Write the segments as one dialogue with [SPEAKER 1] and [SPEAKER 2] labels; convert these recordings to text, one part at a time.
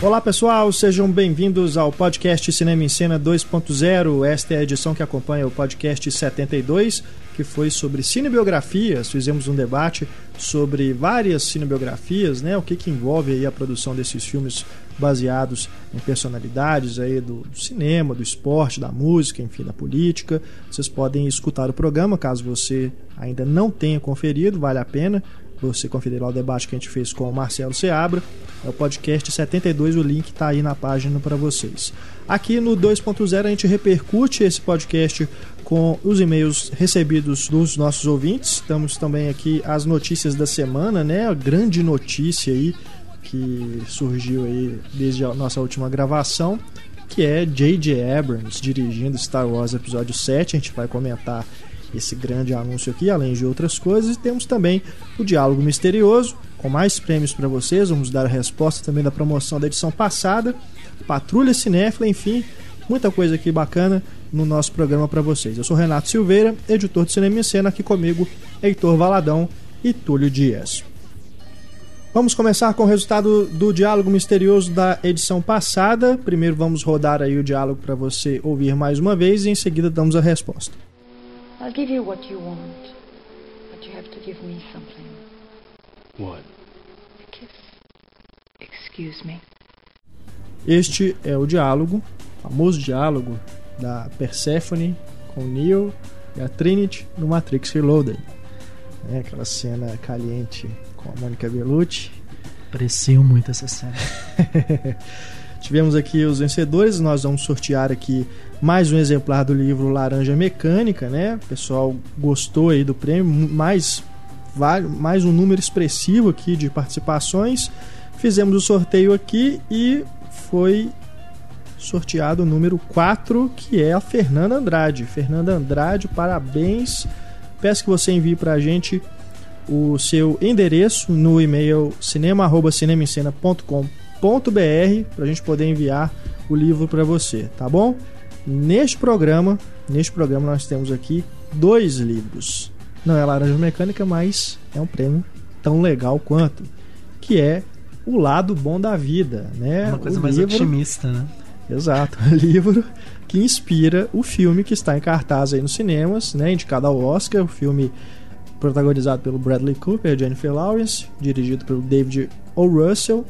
[SPEAKER 1] Olá pessoal, sejam bem-vindos ao podcast Cinema em Cena 2.0. Esta é a edição que acompanha o podcast 72, que foi sobre cinebiografias. Fizemos um debate sobre várias cinebiografias, né? O que, que envolve a produção desses filmes baseados em personalidades aí do, do cinema, do esporte, da música, enfim, da política. Vocês podem escutar o programa, caso você ainda não tenha conferido, vale a pena você conferir lá o debate que a gente fez com o Marcelo Seabra. É o podcast 72, o link está aí na página para vocês. Aqui no 2.0 a gente repercute esse podcast com os e-mails recebidos dos nossos ouvintes. Estamos também aqui as notícias da semana, né? A grande notícia aí que surgiu aí desde a nossa última gravação, que é J.J. Abrams dirigindo Star Wars Episódio 7. A gente vai comentar esse grande anúncio aqui, além de outras coisas. E temos também o Diálogo Misterioso, com mais prêmios para vocês. Vamos dar a resposta também da promoção da edição passada. Patrulha Cinéfila, enfim, muita coisa aqui bacana no nosso programa para vocês. Eu sou Renato Silveira, editor de Cinema em Cena, aqui comigo Heitor Valadão e Túlio Dias. Vamos começar com o resultado do diálogo misterioso da edição passada. Primeiro vamos rodar aí o diálogo para você ouvir mais uma vez e em seguida damos a resposta.
[SPEAKER 2] I'll give you what you want, but you have to give me something.
[SPEAKER 3] What?
[SPEAKER 2] A kiss. Excuse me.
[SPEAKER 1] Este é o diálogo, o famoso diálogo da Persephone com Neo e a Trinity no Matrix Reloaded. É aquela cena caliente com a Mônica Bellucci.
[SPEAKER 4] Aprecio muito essa cena.
[SPEAKER 1] Tivemos aqui os vencedores, nós vamos sortear aqui mais um exemplar do livro Laranja Mecânica, né? O pessoal gostou aí do prêmio, mais, mais um número expressivo aqui de participações. Fizemos o sorteio aqui e foi sorteado o número 4, que é a Fernanda Andrade. Fernanda Andrade, parabéns. Peço que você envie para a gente o seu endereço no e-mail cinema@cinemascena.com br para a gente poder enviar o livro para você, tá bom? Neste programa, neste programa nós temos aqui dois livros. Não é Laranja Mecânica, mas é um prêmio tão legal quanto, que é O Lado Bom da Vida, né?
[SPEAKER 4] Uma coisa
[SPEAKER 1] o
[SPEAKER 4] mais
[SPEAKER 1] livro...
[SPEAKER 4] otimista, né?
[SPEAKER 1] Exato, livro que inspira o filme que está em cartaz aí nos cinemas, né? Indicado ao Oscar, o filme protagonizado pelo Bradley Cooper e Jennifer Lawrence, dirigido pelo David O. Russell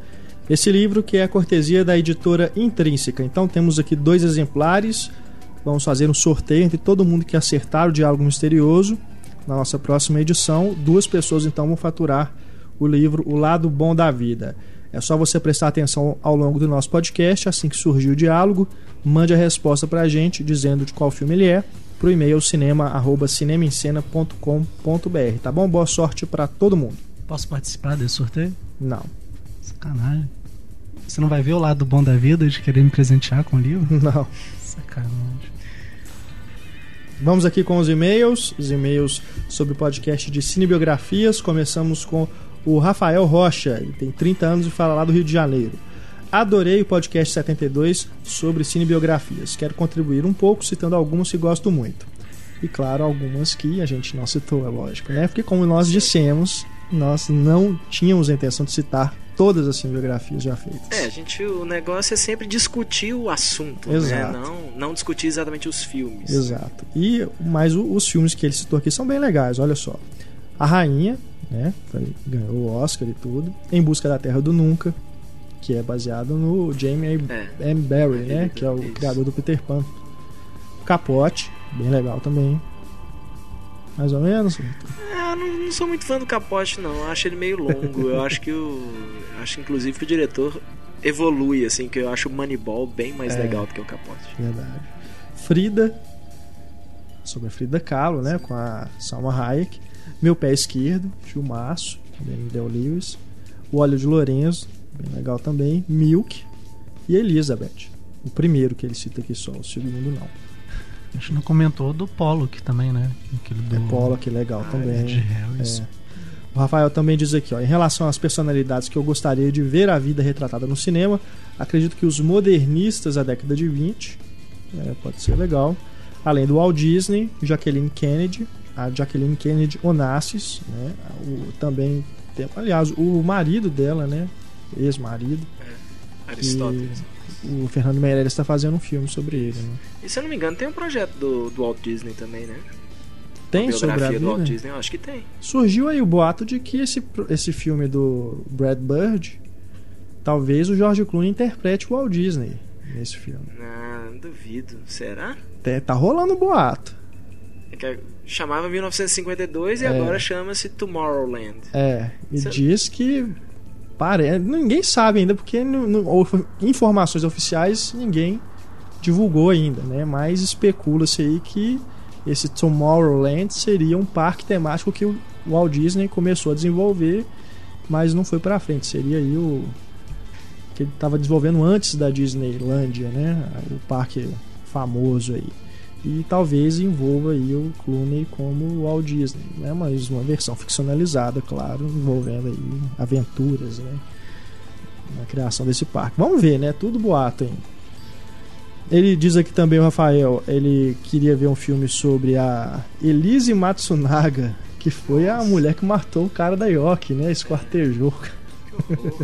[SPEAKER 1] esse livro que é a cortesia da editora Intrínseca. Então temos aqui dois exemplares. Vamos fazer um sorteio entre todo mundo que acertar o diálogo misterioso. Na nossa próxima edição, duas pessoas então vão faturar o livro O Lado Bom da Vida. É só você prestar atenção ao longo do nosso podcast, assim que surgir o diálogo, mande a resposta para a gente dizendo de qual filme ele é, para o e-mail cinema@cinemaencena.com.br, tá bom? Boa sorte para todo mundo.
[SPEAKER 4] Posso participar desse sorteio?
[SPEAKER 1] Não.
[SPEAKER 4] Sacanagem. Você não vai ver o lado bom da vida de querer me presentear com o livro?
[SPEAKER 1] Não.
[SPEAKER 4] Sacanagem.
[SPEAKER 1] Vamos aqui com os e-mails, os e-mails sobre o podcast de cinebiografias. Começamos com o Rafael Rocha, ele tem 30 anos e fala lá do Rio de Janeiro. Adorei o podcast 72 sobre cinebiografias. Quero contribuir um pouco citando algumas que gosto muito. E claro, algumas que a gente não citou, é lógico, né? Porque como nós dissemos, nós não tínhamos a intenção de citar todas as cinebiografias já feitas.
[SPEAKER 3] É, a gente, o negócio é sempre discutir o assunto,
[SPEAKER 1] Exato.
[SPEAKER 3] né? Não, não discutir exatamente os filmes.
[SPEAKER 1] Exato. E mas o- os filmes que ele citou aqui são bem legais, olha só. A Rainha, né? Ganhou o Oscar e tudo. Em Busca da Terra do Nunca, que é baseado no Jamie
[SPEAKER 3] É.
[SPEAKER 1] M. Barry, né?
[SPEAKER 3] Isso.
[SPEAKER 1] Que é o criador do Peter Pan. Capote, bem legal também. Mais ou menos.
[SPEAKER 3] É, eu não, não sou muito fã do Capote, não. Eu acho ele meio longo. eu acho que o. Acho inclusive que o diretor evolui, assim, que eu acho o Moneyball bem mais
[SPEAKER 1] É.
[SPEAKER 3] legal do que o Capote.
[SPEAKER 1] Verdade. Frida, sobre a Frida Kahlo, né? Com a Salma Hayek. Meu Pé Esquerdo, filmaço, também Del Lewis. O Óleo de Lorenzo, bem legal também. Milk e Elizabeth. O primeiro que ele cita aqui só, o segundo não.
[SPEAKER 4] A gente não comentou do Pollock também, né? Aquele do...
[SPEAKER 1] É Pollock, legal
[SPEAKER 4] Ah,
[SPEAKER 1] também.
[SPEAKER 4] de Harris.
[SPEAKER 1] É. O Rafael também diz aqui, ó, em relação às personalidades que eu gostaria de ver a vida retratada no cinema, acredito que os modernistas da década de 20 é, pode ser legal. Além do Walt Disney, Jacqueline Kennedy, a Jacqueline Kennedy Onassis, né? O, também tem, aliás, o marido dela, né? Ex-marido,
[SPEAKER 3] Aristóteles.
[SPEAKER 1] O Fernando Meirelles está fazendo um filme sobre ele. Né?
[SPEAKER 3] E se eu não me engano, tem um projeto do, do Walt Disney também, né?
[SPEAKER 1] Tem sobre a
[SPEAKER 3] biografia do Walt
[SPEAKER 1] vida?
[SPEAKER 3] Disney, eu acho que tem.
[SPEAKER 1] Surgiu aí o boato de que esse, esse filme do Brad Bird, talvez o George Clooney interprete o Walt Disney nesse filme.
[SPEAKER 3] Não, duvido. Será?
[SPEAKER 1] Tá, tá rolando boato.
[SPEAKER 3] É que chamava 1952 e
[SPEAKER 1] É.
[SPEAKER 3] agora chama-se Tomorrowland.
[SPEAKER 1] É, e
[SPEAKER 3] Cê-
[SPEAKER 1] diz que pare... ninguém sabe ainda porque não- informações oficiais ninguém divulgou ainda, né? Mas especula-se aí que esse Tomorrowland seria um parque temático que o Walt Disney começou a desenvolver, mas não foi pra frente. Seria aí o que ele estava desenvolvendo antes da Disneylandia, né? O parque famoso aí. E talvez envolva aí o Clooney como o Walt Disney, né? Mas uma versão ficcionalizada, claro, envolvendo aí aventuras, né? Na criação desse parque. Vamos ver, né? Tudo boato ainda. Ele diz aqui também, o Rafael, ele queria ver um filme sobre a Elise Matsunaga, que foi a mulher que matou o cara da York, né? Esquartejou.
[SPEAKER 3] Que horror.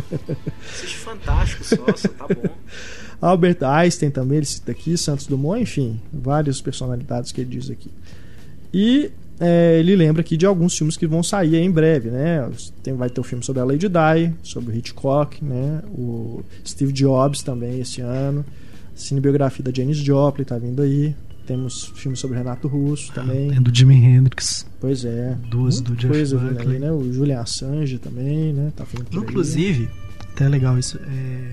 [SPEAKER 3] Assiste fantástico só, só tá bom.
[SPEAKER 1] Albert Einstein também, ele cita aqui, Santos Dumont, enfim, várias personalidades que ele diz aqui. E é, ele lembra aqui de alguns filmes que vão sair em breve, né? Tem, vai ter o filme sobre a Lady Di, sobre o Hitchcock, né? O Steve Jobs também esse ano. Cinebiografia da Janis Joplin tá vindo aí. Temos filmes sobre Renato Russo também.
[SPEAKER 4] Tem do Jimi Hendrix.
[SPEAKER 1] Pois é.
[SPEAKER 4] Duas do Jeff
[SPEAKER 1] coisa
[SPEAKER 4] Buckley.
[SPEAKER 1] aí, né? O Julian Assange também, né? Tá por aí.
[SPEAKER 4] Inclusive, até legal isso. é,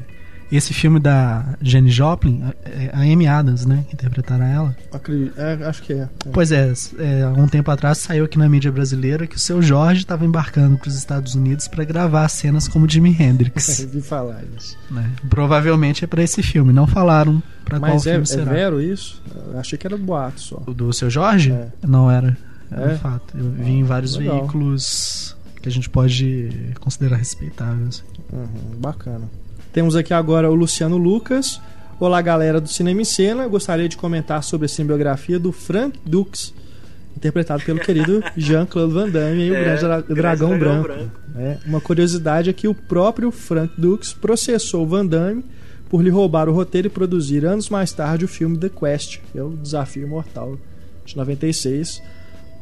[SPEAKER 4] esse filme da Jenny Joplin, é a Amy Adams, né? Que interpretará ela.
[SPEAKER 1] Acredito- é, acho que é. é.
[SPEAKER 4] Pois é, é, há um tempo atrás saiu aqui na mídia brasileira que o seu Jorge estava embarcando para os Estados Unidos para gravar cenas como Jimi Hendrix.
[SPEAKER 1] Vi falar isso.
[SPEAKER 4] né? Provavelmente é para esse filme. Não falaram para qual
[SPEAKER 1] Mas é,
[SPEAKER 4] filme
[SPEAKER 1] é
[SPEAKER 4] será.
[SPEAKER 1] vero isso? Eu achei que era boato só.
[SPEAKER 4] O do seu Jorge?
[SPEAKER 1] É.
[SPEAKER 4] Não era. Era
[SPEAKER 1] É?
[SPEAKER 4] fato. Eu vi em vários
[SPEAKER 1] legal.
[SPEAKER 4] veículos que a gente pode considerar respeitáveis.
[SPEAKER 1] Uhum, bacana. Temos aqui agora o Luciano Lucas. Olá, galera do Cinema em Cena. Eu gostaria de comentar sobre a cinebiografia do Frank Dux, interpretado pelo querido Jean-Claude Van Damme e o
[SPEAKER 3] É,
[SPEAKER 1] Grande Dra-
[SPEAKER 3] Grande
[SPEAKER 1] Dragão,
[SPEAKER 3] Dragão
[SPEAKER 1] Branco.
[SPEAKER 3] Branco.
[SPEAKER 1] É, uma curiosidade é que o próprio Frank Dux processou Van Damme por lhe roubar o roteiro e produzir anos mais tarde o filme The Quest, que é o Desafio Mortal de 96.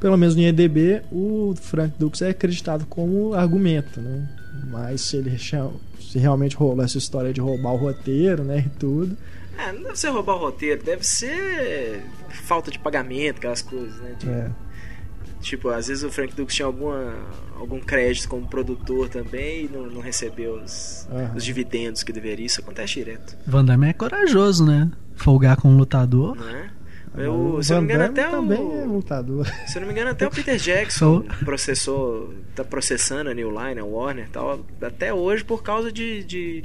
[SPEAKER 1] Pelo menos no IEDB, o Frank Dux é acreditado como argumento, né? Mas se ele se realmente rolou essa história de roubar o roteiro, né, e tudo.
[SPEAKER 3] É, não deve ser roubar o roteiro, deve ser falta de pagamento, aquelas coisas, né? De-
[SPEAKER 1] É.
[SPEAKER 3] Tipo, às vezes o Frank Dux tinha alguma, algum crédito como produtor também e não, não recebeu os,
[SPEAKER 1] Aham.
[SPEAKER 3] os dividendos que deveria. Isso acontece direto,
[SPEAKER 4] Van Damme é corajoso, né? Folgar com um lutador.
[SPEAKER 3] não é? Eu,
[SPEAKER 1] o
[SPEAKER 3] se eu não me engano, até
[SPEAKER 1] também é
[SPEAKER 3] o.
[SPEAKER 1] lutador.
[SPEAKER 3] Se não me engano, até o Peter Jackson processou. tá processando a New Line, a Warner e tal, até hoje por causa de. de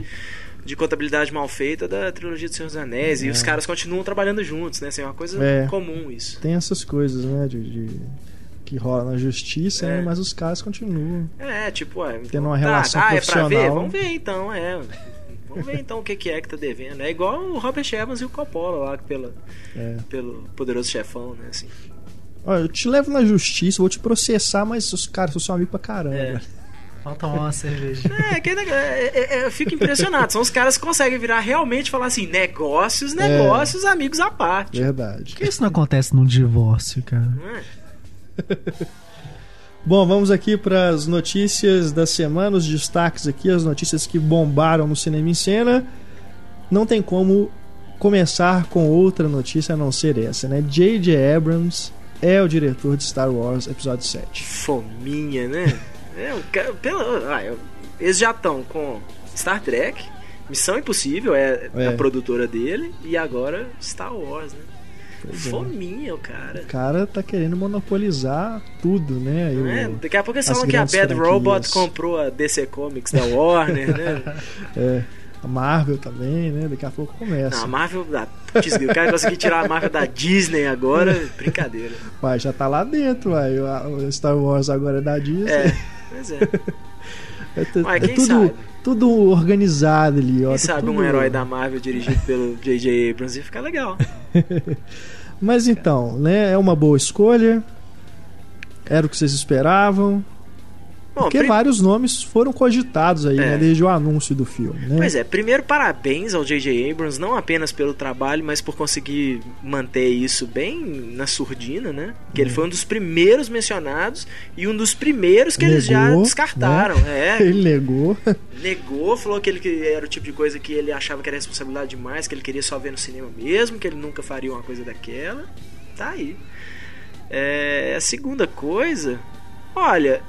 [SPEAKER 3] de contabilidade mal feita da trilogia do Senhor dos Anéis e
[SPEAKER 1] É.
[SPEAKER 3] os caras continuam trabalhando juntos, né? Assim, é uma coisa
[SPEAKER 1] É.
[SPEAKER 3] comum isso.
[SPEAKER 1] Tem essas coisas, né, de, de- que rola na justiça,
[SPEAKER 3] É.
[SPEAKER 1] né, mas os caras continuam.
[SPEAKER 3] É, tipo, é.
[SPEAKER 1] Tendo uma
[SPEAKER 3] tá,
[SPEAKER 1] relação
[SPEAKER 3] ah, é pra ver?
[SPEAKER 1] profissional.
[SPEAKER 3] Vamos ver então, é. Vamos ver então o que, que é que tá devendo. É igual o Robert Evans e o Coppola lá pela,
[SPEAKER 1] É.
[SPEAKER 3] pelo poderoso chefão, né? Assim.
[SPEAKER 1] Olha, eu te levo na justiça, vou te processar, mas os caras são seu amigo pra caramba.
[SPEAKER 3] É.
[SPEAKER 4] Falta uma cerveja.
[SPEAKER 3] É, que negócio, é, é, é, eu fico impressionado. São os caras que conseguem virar realmente e falar assim: negócios,
[SPEAKER 1] É.
[SPEAKER 3] negócios, amigos à parte.
[SPEAKER 1] Verdade.
[SPEAKER 4] Por que isso não acontece num divórcio, cara?
[SPEAKER 3] Não é?
[SPEAKER 1] Bom, vamos aqui para as notícias da semana, os destaques aqui, as notícias que bombaram no Cinema em Cena. Não tem como começar com outra notícia a não ser essa, né? J.J. Abrams é o diretor de Star Wars Episódio 7.
[SPEAKER 3] Fominha, né? É, o cara- pela, ah, eu- eles já estão com Star Trek, Missão Impossível é,
[SPEAKER 1] É.
[SPEAKER 3] a produtora dele, e agora Star Wars, né?
[SPEAKER 1] Pois é.
[SPEAKER 3] Fominha, o cara.
[SPEAKER 1] O cara tá querendo monopolizar tudo, né? E
[SPEAKER 3] Não é? Daqui a pouco eles falam que a Bad
[SPEAKER 1] franquias.
[SPEAKER 3] Robot comprou a DC Comics da Warner, né?
[SPEAKER 1] é, a Marvel também, né? Daqui a pouco começa.
[SPEAKER 3] Não, a Marvel. da o cara conseguir tirar a Marvel da Disney agora, brincadeira.
[SPEAKER 1] Vai, já tá lá dentro, vai. O Star Wars agora é da Disney.
[SPEAKER 3] É, pois é.
[SPEAKER 1] É,
[SPEAKER 3] Mas
[SPEAKER 1] é tudo,
[SPEAKER 3] sabe?
[SPEAKER 1] tudo organizado ali, ó.
[SPEAKER 3] Quem
[SPEAKER 1] tá
[SPEAKER 3] sabe um
[SPEAKER 1] tudo-
[SPEAKER 3] herói da Marvel dirigido pelo J.J. Abrams ia ficar legal.
[SPEAKER 1] Mas então, né? É uma boa escolha. Era o que vocês esperavam.
[SPEAKER 3] Bom,
[SPEAKER 1] Porque
[SPEAKER 3] prim-
[SPEAKER 1] vários nomes foram cogitados aí,
[SPEAKER 3] É.
[SPEAKER 1] né, desde o anúncio do filme, né?
[SPEAKER 3] Pois é, primeiro parabéns ao J.J. Abrams, não apenas pelo trabalho, mas por conseguir manter isso bem na surdina, né? Que ele foi um dos primeiros mencionados e um dos primeiros que eles já
[SPEAKER 1] Negou,
[SPEAKER 3] descartaram. É,
[SPEAKER 1] Ele negou.
[SPEAKER 3] negou, falou que ele era o tipo de coisa que ele achava que era responsabilidade demais, que ele queria só ver no cinema mesmo, que ele nunca faria uma coisa daquela. Tá aí. É, a segunda coisa, olha,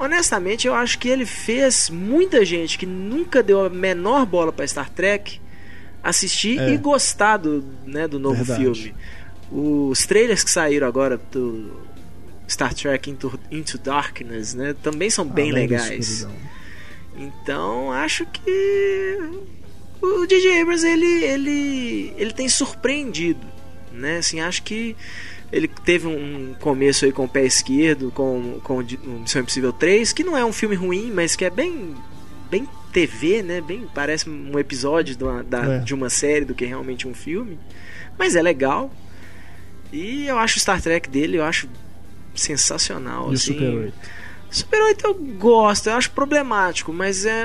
[SPEAKER 3] honestamente eu acho que ele fez muita gente que nunca deu a menor bola pra Star Trek assistir
[SPEAKER 1] É.
[SPEAKER 3] e gostar do, né, do novo
[SPEAKER 1] Verdade.
[SPEAKER 3] filme. Os trailers que saíram agora do Star Trek Into, Into Darkness, né, também são bem
[SPEAKER 1] Além
[SPEAKER 3] legais. Então acho que o DJ Abrams ele, ele, ele tem surpreendido, né? Assim, acho que ele teve um começo aí com o pé esquerdo, com, com Missão Impossível 3, que não é um filme ruim, mas que é bem, bem TV, né? Bem, parece um episódio de uma, da-
[SPEAKER 1] É.
[SPEAKER 3] de uma série do que realmente um filme. Mas é legal. E eu acho o Star Trek dele, eu acho sensacional.
[SPEAKER 1] E o
[SPEAKER 3] assim.
[SPEAKER 1] Super 8.
[SPEAKER 3] Super 8 eu gosto, eu acho problemático, mas é.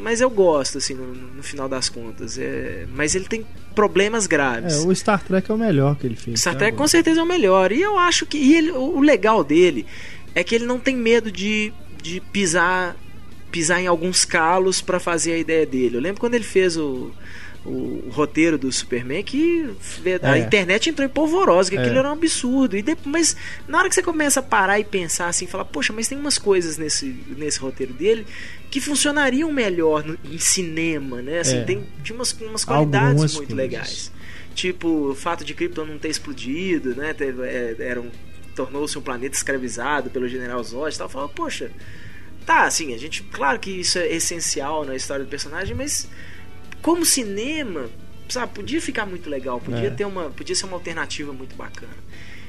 [SPEAKER 3] Mas eu gosto, assim, no, no final das contas. É, mas ele tem problemas graves.
[SPEAKER 1] É, o Star Trek é o melhor que ele fez.
[SPEAKER 3] Star
[SPEAKER 1] até
[SPEAKER 3] Trek com
[SPEAKER 1] agora.
[SPEAKER 3] certeza é o melhor. E eu acho que. E ele, o legal dele é que ele não tem medo de, de pisar pisar em alguns calos pra fazer a ideia dele. Eu lembro quando ele fez o, o, roteiro do Superman que a
[SPEAKER 1] É.
[SPEAKER 3] internet entrou em polvorosa, que
[SPEAKER 1] É.
[SPEAKER 3] aquilo era um absurdo. E depois, mas na hora que você começa a parar e pensar assim, falar, poxa, mas tem umas coisas nesse, nesse roteiro dele que funcionariam melhor no- em cinema, né? Assim,
[SPEAKER 1] É.
[SPEAKER 3] tem, tinha umas, umas qualidades
[SPEAKER 1] Algumas
[SPEAKER 3] muito
[SPEAKER 1] coisas.
[SPEAKER 3] legais. Tipo, o fato de Krypton não ter explodido, né? Teve, é, era um, tornou-se um planeta escravizado pelo General Zod e tal. Falava, poxa, tá, assim, a gente, claro que isso é essencial na história do personagem, mas como cinema, sabe, podia ficar muito legal, podia
[SPEAKER 1] É.
[SPEAKER 3] ter uma, podia ser uma alternativa muito bacana.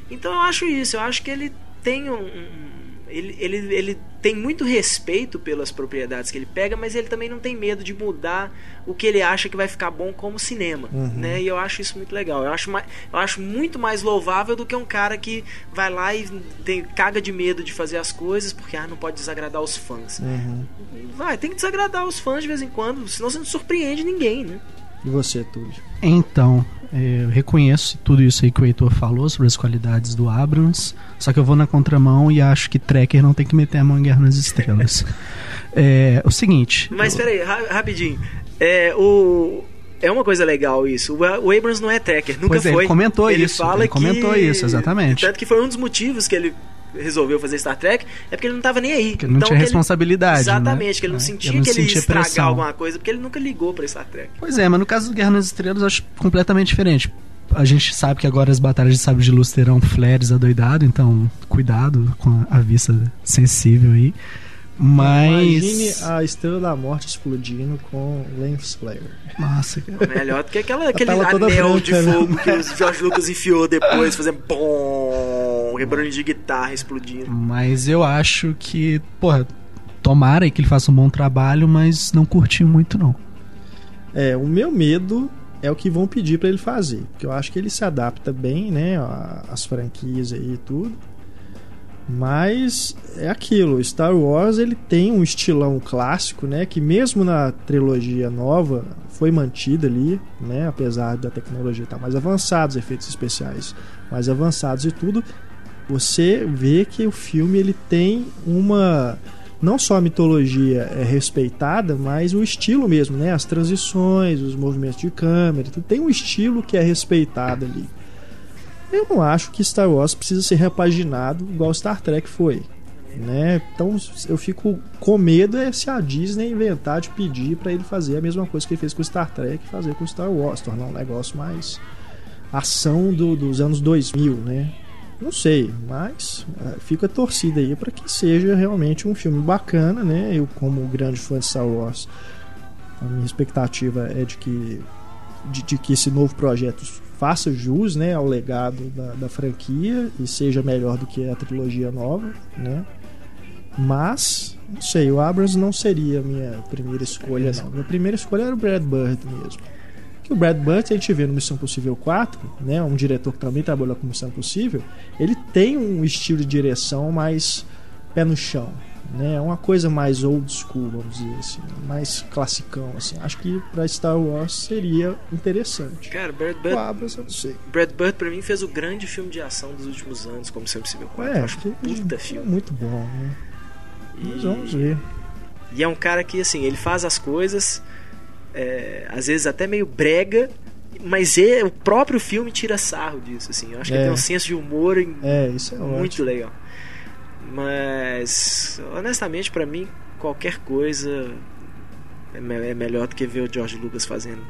[SPEAKER 3] Então eu acho isso, eu acho que ele tem um, um- ele, ele, ele tem muito respeito pelas propriedades que ele pega, mas ele também não tem medo de mudar o que ele acha que vai ficar bom como cinema,
[SPEAKER 1] Uhum.
[SPEAKER 3] né? E eu acho isso muito legal. Eu acho, mais, eu acho muito mais louvável do que um cara que vai lá e tem, caga de medo de fazer as coisas porque ah, não pode desagradar os fãs.
[SPEAKER 1] Uhum.
[SPEAKER 3] Vai, tem que desagradar os fãs de vez em quando, senão você não surpreende ninguém, né?
[SPEAKER 1] E você, Túlio?
[SPEAKER 4] Então, eu reconheço tudo isso aí que o Heitor falou sobre as qualidades do Abrams, só que eu vou na contramão e acho que Trekker não tem que meter a mão em Guerra nas Estrelas. é, o seguinte.
[SPEAKER 3] Mas
[SPEAKER 4] eu-
[SPEAKER 3] peraí, ra rapidinho. É, o, é uma coisa legal isso. O, Abrams não é tracker, nunca
[SPEAKER 4] Pois é, ele
[SPEAKER 3] foi.
[SPEAKER 4] comentou
[SPEAKER 3] ele
[SPEAKER 4] isso,
[SPEAKER 3] Fala
[SPEAKER 4] ele comentou
[SPEAKER 3] que-
[SPEAKER 4] isso, exatamente.
[SPEAKER 3] Tanto que foi um dos motivos que ele resolveu fazer Star Trek, é porque ele não tava nem aí.
[SPEAKER 4] Que ele não
[SPEAKER 3] Então,
[SPEAKER 4] tinha
[SPEAKER 3] que ele-
[SPEAKER 4] responsabilidade.
[SPEAKER 3] Exatamente,
[SPEAKER 4] né?
[SPEAKER 3] que ele não
[SPEAKER 4] É,
[SPEAKER 3] sentia
[SPEAKER 4] não
[SPEAKER 3] que ele ia estragar
[SPEAKER 4] pressão.
[SPEAKER 3] alguma coisa, porque ele nunca ligou pra Star Trek.
[SPEAKER 4] Pois é, mas no caso do Guerra nas Estrelas eu acho completamente diferente. A gente sabe que agora as batalhas de sabre de luz terão flares adoidado, então cuidado com a vista sensível aí. Mas.
[SPEAKER 1] Imagine a Estrela da Morte explodindo com Lens Flare.
[SPEAKER 4] Nossa, cara.
[SPEAKER 3] Melhor do que aquela, aquele anel
[SPEAKER 1] branca,
[SPEAKER 3] de
[SPEAKER 1] né?
[SPEAKER 3] fogo que o George Lucas enfiou depois, fazendo bom, barulho de guitarra explodindo.
[SPEAKER 4] Mas eu acho que, porra, tomara que ele faça um bom trabalho, mas não curti muito não.
[SPEAKER 1] É, o meu medo é o que vão pedir pra ele fazer. Porque eu acho que ele se adapta bem, né? As franquias aí e tudo. Mas é aquilo, Star Wars ele tem um estilão clássico, né? Que mesmo na trilogia nova foi mantida ali, né? Apesar da tecnologia estar mais avançada, os efeitos especiais mais avançados e tudo, você vê que o filme ele tem uma não só a mitologia é respeitada, mas o estilo mesmo, né? As transições, os movimentos de câmera, tem um estilo que é respeitado ali. Eu não acho que Star Wars precisa ser repaginado igual Star Trek foi, né? Então eu fico com medo é se a Disney inventar de pedir para ele fazer a mesma coisa que ele fez com Star Trek, fazer com Star Wars, tornar um negócio mais ação do- dos anos 2000, né? Não sei, mas eh, fica torcida aí para que seja realmente um filme bacana, né? Eu, como grande fã de Star Wars, a minha expectativa é de que, de, de que esse novo projeto faça jus né, ao legado da, da franquia e seja melhor do que a trilogia nova, né? Mas, não sei, o Abrams não seria a minha primeira escolha, não. Minha primeira escolha era o Brad Bird mesmo. Que o Brad Bird a gente vê no Missão Possível 4, né, um diretor que também trabalhou com Missão Possível, ele tem um estilo de direção mais pé no chão, né? É uma coisa mais old school, vamos dizer assim, mais classicão, assim. Acho que para Star Wars seria interessante.
[SPEAKER 3] Cara, Brad
[SPEAKER 1] O
[SPEAKER 3] Bird,
[SPEAKER 1] eu não sei.
[SPEAKER 3] Brad Bird pra mim fez o grande filme de ação dos últimos anos, como Sempre Se Viu 4.
[SPEAKER 1] É,
[SPEAKER 3] acho
[SPEAKER 1] que-
[SPEAKER 3] puta
[SPEAKER 1] é
[SPEAKER 3] filme.
[SPEAKER 1] muito bom, né?
[SPEAKER 3] E-
[SPEAKER 1] Mas vamos ver.
[SPEAKER 3] E é um cara que, assim, ele faz as coisas, é, às vezes até meio brega, mas é, o próprio filme tira sarro disso, assim. Eu acho que
[SPEAKER 1] É.
[SPEAKER 3] ele tem um senso de humor em-
[SPEAKER 1] É, isso é
[SPEAKER 3] muito
[SPEAKER 1] ótimo.
[SPEAKER 3] legal. Mas, honestamente, pra mim, qualquer coisa é, me- é melhor do que ver o George Lucas fazendo,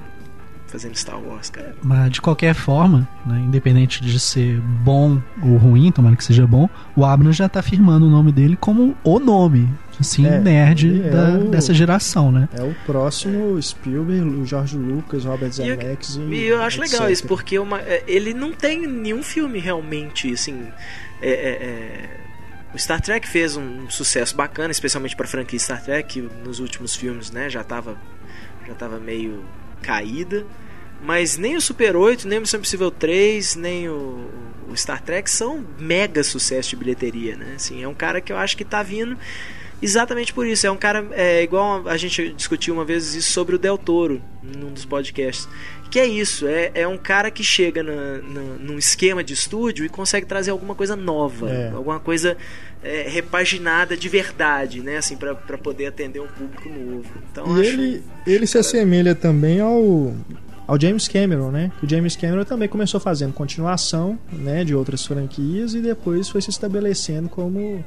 [SPEAKER 3] fazendo Star Wars, cara.
[SPEAKER 4] Mas de qualquer forma, né, independente de ser bom ou ruim, tomara que seja bom, o Abrams já tá firmando o nome dele como o nome, assim,
[SPEAKER 1] É,
[SPEAKER 4] nerd
[SPEAKER 1] é
[SPEAKER 4] da-
[SPEAKER 1] o-
[SPEAKER 4] dessa geração, né?
[SPEAKER 1] É o próximo Spielberg, o George Lucas, Robert Zemeckis e,
[SPEAKER 3] E eu acho legal
[SPEAKER 1] etc.
[SPEAKER 3] isso, porque uma- é, ele não tem nenhum filme realmente, assim. é, é, é, o Star Trek fez um sucesso bacana, especialmente pra franquia Star Trek, que nos últimos filmes, né, já tava, já tava meio caída. Mas nem o Super 8, nem o Missão Impossível 3, nem o, o Star Trek são mega sucesso de bilheteria, né? Assim, é um cara que eu acho que tá vindo exatamente por isso. É um cara é, igual a gente discutiu uma vez isso sobre o Del Toro num dos podcasts. Que é isso, é, é um cara que chega na, na, num esquema de estúdio e consegue trazer alguma coisa nova,
[SPEAKER 1] É.
[SPEAKER 3] alguma coisa é, repaginada de verdade, né? Assim, pra pra poder atender um público novo. Então,
[SPEAKER 1] E
[SPEAKER 3] acho,
[SPEAKER 1] ele, ele se assemelha também ao, ao James Cameron, né? Que o James Cameron também começou fazendo continuação né, de outras franquias e depois foi se estabelecendo como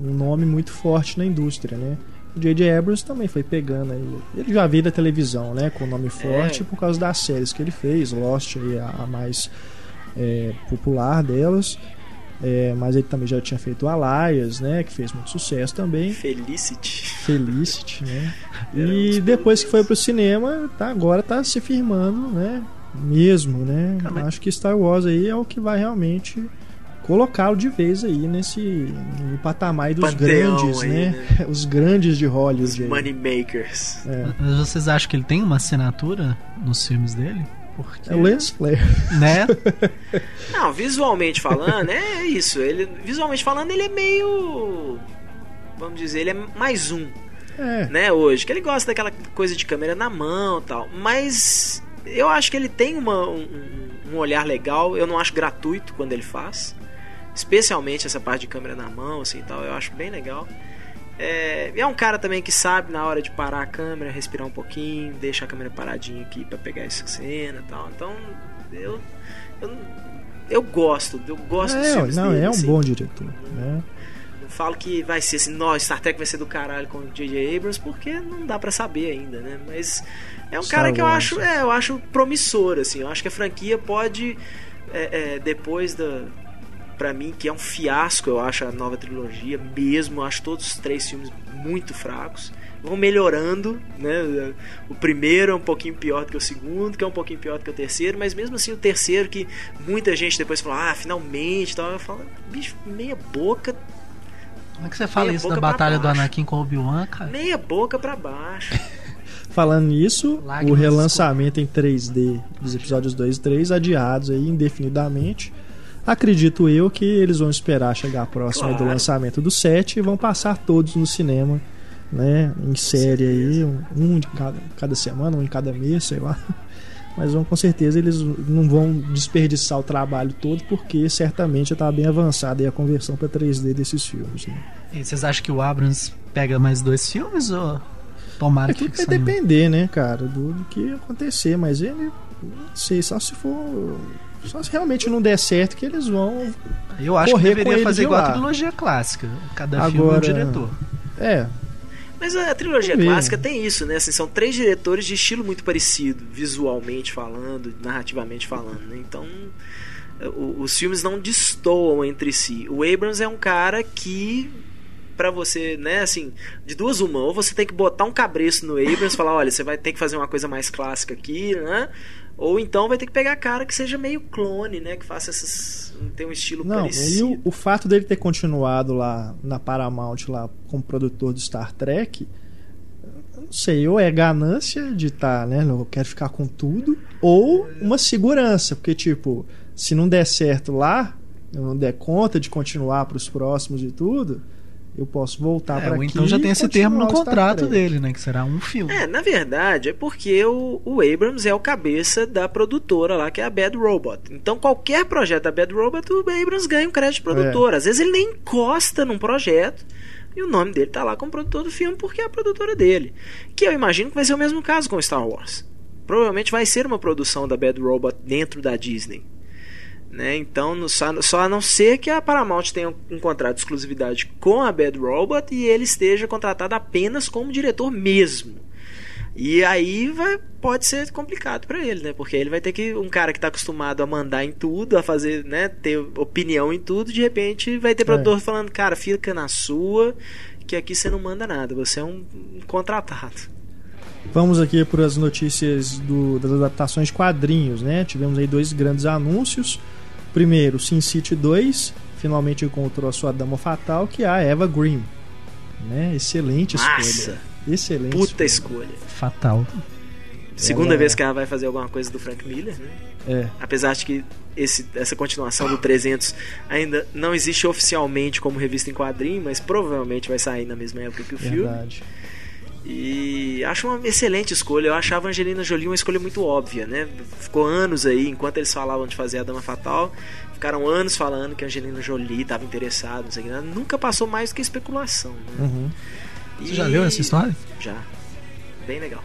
[SPEAKER 1] um nome muito forte na indústria, né? O J.J. Abrams também foi pegando aí. Ele já veio da televisão, né? Com nome forte
[SPEAKER 3] É.
[SPEAKER 1] por causa das séries que ele fez. Lost aí, a, a mais é, popular delas. É, mas ele também já tinha feito Alias, né? Que fez muito sucesso também.
[SPEAKER 3] Felicity.
[SPEAKER 1] Felicity, né? E depois que foi pro cinema, tá, agora tá se firmando, né? Mesmo, né?
[SPEAKER 4] Cara,
[SPEAKER 1] Acho que Star Wars aí é o que vai realmente colocá-lo de vez aí nesse no patamar dos
[SPEAKER 3] Panteão
[SPEAKER 1] grandes,
[SPEAKER 3] aí,
[SPEAKER 1] né?
[SPEAKER 3] né?
[SPEAKER 1] Os grandes de
[SPEAKER 3] Os
[SPEAKER 1] Hollywood. aí.
[SPEAKER 3] Moneymakers.
[SPEAKER 1] É.
[SPEAKER 4] Mas vocês acham que ele tem uma assinatura nos filmes dele? Porque,
[SPEAKER 1] É o Lance Flair.
[SPEAKER 4] né?
[SPEAKER 3] Não, visualmente falando, é isso. Ele, visualmente falando, ele é meio. Vamos dizer, ele é mais um,
[SPEAKER 1] É.
[SPEAKER 3] né, hoje. Que ele gosta daquela coisa de câmera na mão e tal. Mas eu acho que ele tem uma, um, um olhar legal. Eu não acho gratuito quando ele faz. Especialmente essa parte de câmera na mão, assim tal. Eu acho bem legal. É, é um cara também que sabe na hora de parar a câmera, respirar um pouquinho, deixa a câmera paradinha aqui pra pegar essa cena e tal. Então, eu, eu, eu gosto, eu gosto dos
[SPEAKER 1] É,
[SPEAKER 3] filmes
[SPEAKER 1] não,
[SPEAKER 3] dele,
[SPEAKER 1] é um
[SPEAKER 3] assim.
[SPEAKER 1] bom diretor, né?
[SPEAKER 3] Não falo que vai ser assim, nossa, Star Trek vai ser do caralho com o J.J. Abrams, porque não dá pra saber ainda, né? Mas é um
[SPEAKER 1] Star
[SPEAKER 3] cara que eu
[SPEAKER 1] Wars.
[SPEAKER 3] acho, é, eu acho promissor, assim. Eu acho que a franquia pode, é, é, depois da, Pra mim, que é um fiasco, eu acho a nova trilogia mesmo. Eu acho todos os três filmes muito fracos. Vão melhorando, né? O primeiro é um pouquinho pior do que o segundo, que é um pouquinho pior do que o terceiro, mas mesmo assim o terceiro, que muita gente depois falou, ah, finalmente e tal, eu falo, bicho, meia boca,
[SPEAKER 4] Como é que você fala isso da batalha do. Anakin com o Obi-Wan, cara?
[SPEAKER 3] meia boca pra baixo.
[SPEAKER 1] Falando nisso,
[SPEAKER 4] Lágrimas
[SPEAKER 1] o relançamento em 3D dos episódios 2 e 3 adiados aí indefinidamente. Acredito eu que eles vão esperar chegar próximo aí do
[SPEAKER 3] Claro.
[SPEAKER 1] lançamento do 7 e vão passar todos no cinema, né? Em série aí, um, um de cada, cada semana, um em cada mês, sei lá. Mas vão, com certeza eles não vão desperdiçar o trabalho todo, porque certamente já está bem avançada a conversão para 3D desses filmes. Né?
[SPEAKER 4] E vocês acham que o Abrams pega mais dois filmes ou tomara
[SPEAKER 1] É
[SPEAKER 4] que fique
[SPEAKER 1] vai depender, né, cara, do, do que acontecer, mas ele, não sei, só se for. Só se realmente não der certo que eles vão.
[SPEAKER 4] Eu acho que deveria fazer
[SPEAKER 1] de
[SPEAKER 4] igual
[SPEAKER 1] lá.
[SPEAKER 4] a trilogia clássica. Cada filme é
[SPEAKER 1] Agora-
[SPEAKER 4] um diretor.
[SPEAKER 1] É,
[SPEAKER 3] Mas a trilogia
[SPEAKER 1] Vamos ver.
[SPEAKER 3] clássica tem isso, né? Assim, são três diretores de estilo muito parecido, visualmente falando, narrativamente falando. né? Então, os filmes não destoam entre si. O Abrams é um cara que pra você, né, assim, de duas uma, ou você tem que botar um cabresto no Abrams e falar, olha, você vai ter que fazer uma coisa mais clássica aqui, né? Ou então vai ter que pegar cara que seja meio clone, né, que faça essas tem um estilo
[SPEAKER 1] não, e
[SPEAKER 3] parecido.
[SPEAKER 1] o, o fato dele ter continuado lá na Paramount, lá como produtor do Star Trek, não sei, ou é ganância de estar, né? Eu quero ficar com tudo, ou uma segurança, porque, tipo, se não der certo lá, eu não der conta de continuar para os próximos e tudo, eu posso voltar
[SPEAKER 4] É,
[SPEAKER 1] para aqui.
[SPEAKER 4] então já tem esse termo no contrato dele, né? Que será um filme.
[SPEAKER 3] É, na verdade, é porque o, o Abrams é o cabeça da produtora lá, que é a Bad Robot. Então, qualquer projeto da Bad Robot, o Abrams ganha um crédito de produtor. Às vezes ele nem encosta num projeto e o nome dele tá lá como produtor do filme porque é a produtora dele. Que eu imagino que vai ser o mesmo caso com Star Wars. Provavelmente vai ser uma produção da Bad Robot dentro da Disney. Né? Então, no- só, só a não ser que a Paramount tenha um, contrato de exclusividade com a Bad Robot e ele esteja contratado apenas como diretor mesmo. E aí vai, pode ser complicado pra ele, né? Porque ele vai ter que um cara que tá acostumado a mandar em tudo, a fazer, né, ter opinião em tudo, de repente vai ter produtor falando, cara, fica na sua, que aqui você não manda nada, você é um, um contratado.
[SPEAKER 1] Vamos aqui para as notícias do- das adaptações de quadrinhos, né? Tivemos aí dois grandes anúncios. Primeiro, Sin City 2 finalmente encontrou a sua dama fatal, que é a Eva Green. Né? Excelente
[SPEAKER 3] Massa!
[SPEAKER 1] escolha. Excelente.
[SPEAKER 3] Puta
[SPEAKER 1] escolha.
[SPEAKER 3] escolha.
[SPEAKER 4] Fatal.
[SPEAKER 3] Segunda
[SPEAKER 1] Ela-
[SPEAKER 3] vez que ela vai fazer alguma coisa do Frank Miller, né?
[SPEAKER 1] É.
[SPEAKER 3] Apesar de que esse, essa continuação do 300 ainda não existe oficialmente como revista em quadrinho, mas provavelmente vai sair na mesma época que o filme. E acho uma excelente escolha. Eu achava a Angelina Jolie uma escolha muito óbvia, né? Ficou anos aí, enquanto eles falavam de fazer a Dama Fatal, ficaram anos falando que a Angelina Jolie estava interessada, não sei o que. Nunca passou mais do que especulação. Né?
[SPEAKER 1] Uhum.
[SPEAKER 4] Você já leu essa história?
[SPEAKER 3] Já. Bem legal.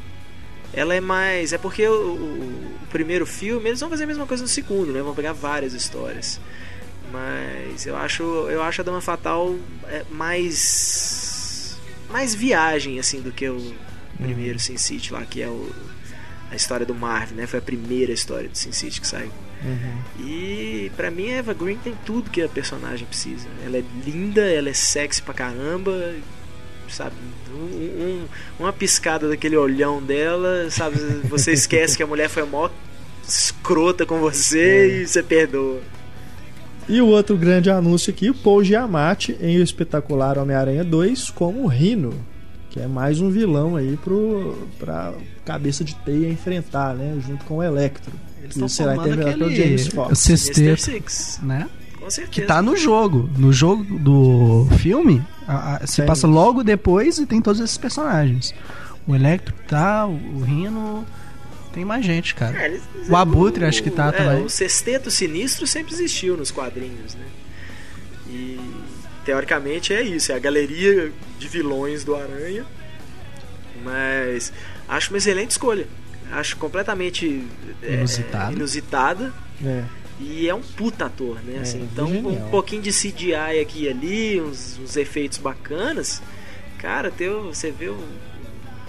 [SPEAKER 3] Ela é mais. É porque o, o- o primeiro filme, eles vão fazer a mesma coisa no segundo, né? Vão pegar várias histórias. Mas eu acho, eu acho a Dama Fatal é, mais. Mais viagem, assim, do que o primeiro Sin City lá, que é o, a história do Marvel, né? Foi a primeira história do Sin City que saiu.
[SPEAKER 1] Uhum.
[SPEAKER 3] E pra mim a Eva Green tem tudo que a personagem precisa. Ela é linda, ela é sexy pra caramba, sabe? Um- um- uma piscada daquele olhão dela, sabe? Você esquece que a mulher foi mó escrota com você e você perdoa.
[SPEAKER 1] E o outro grande anúncio aqui, o Paul Giamatti em O Espetacular Homem-Aranha 2 como o Rhino, que é mais um vilão aí pro, pra cabeça de teia enfrentar, né? Junto com o Electro.
[SPEAKER 4] Eles
[SPEAKER 1] será interpretado pelo James Fox.
[SPEAKER 3] Mr.
[SPEAKER 4] sexteto,
[SPEAKER 3] Six,
[SPEAKER 4] né?
[SPEAKER 3] com certeza.
[SPEAKER 4] Que tá no jogo. No jogo do filme, a- a- se
[SPEAKER 1] Tem
[SPEAKER 4] passa
[SPEAKER 1] isso.
[SPEAKER 4] logo depois e tem todos esses personagens. O Electro tá, o, o Rino. Tem mais gente, cara.
[SPEAKER 3] É, eles-
[SPEAKER 4] O Abutre acho que tá
[SPEAKER 3] é,
[SPEAKER 4] também.
[SPEAKER 3] O sexteto sinistro sempre existiu nos quadrinhos, né? E teoricamente é isso, é a galeria de vilões do Aranha. Mas acho uma excelente escolha. Acho completamente é,
[SPEAKER 4] Inusitada.
[SPEAKER 3] inusitada.
[SPEAKER 1] É.
[SPEAKER 3] E é um puta ator, né?
[SPEAKER 1] É,
[SPEAKER 3] Assim, então,
[SPEAKER 1] genial.
[SPEAKER 3] um pouquinho de CGI aqui e ali, uns, uns efeitos bacanas. Cara, ter, o- você vê o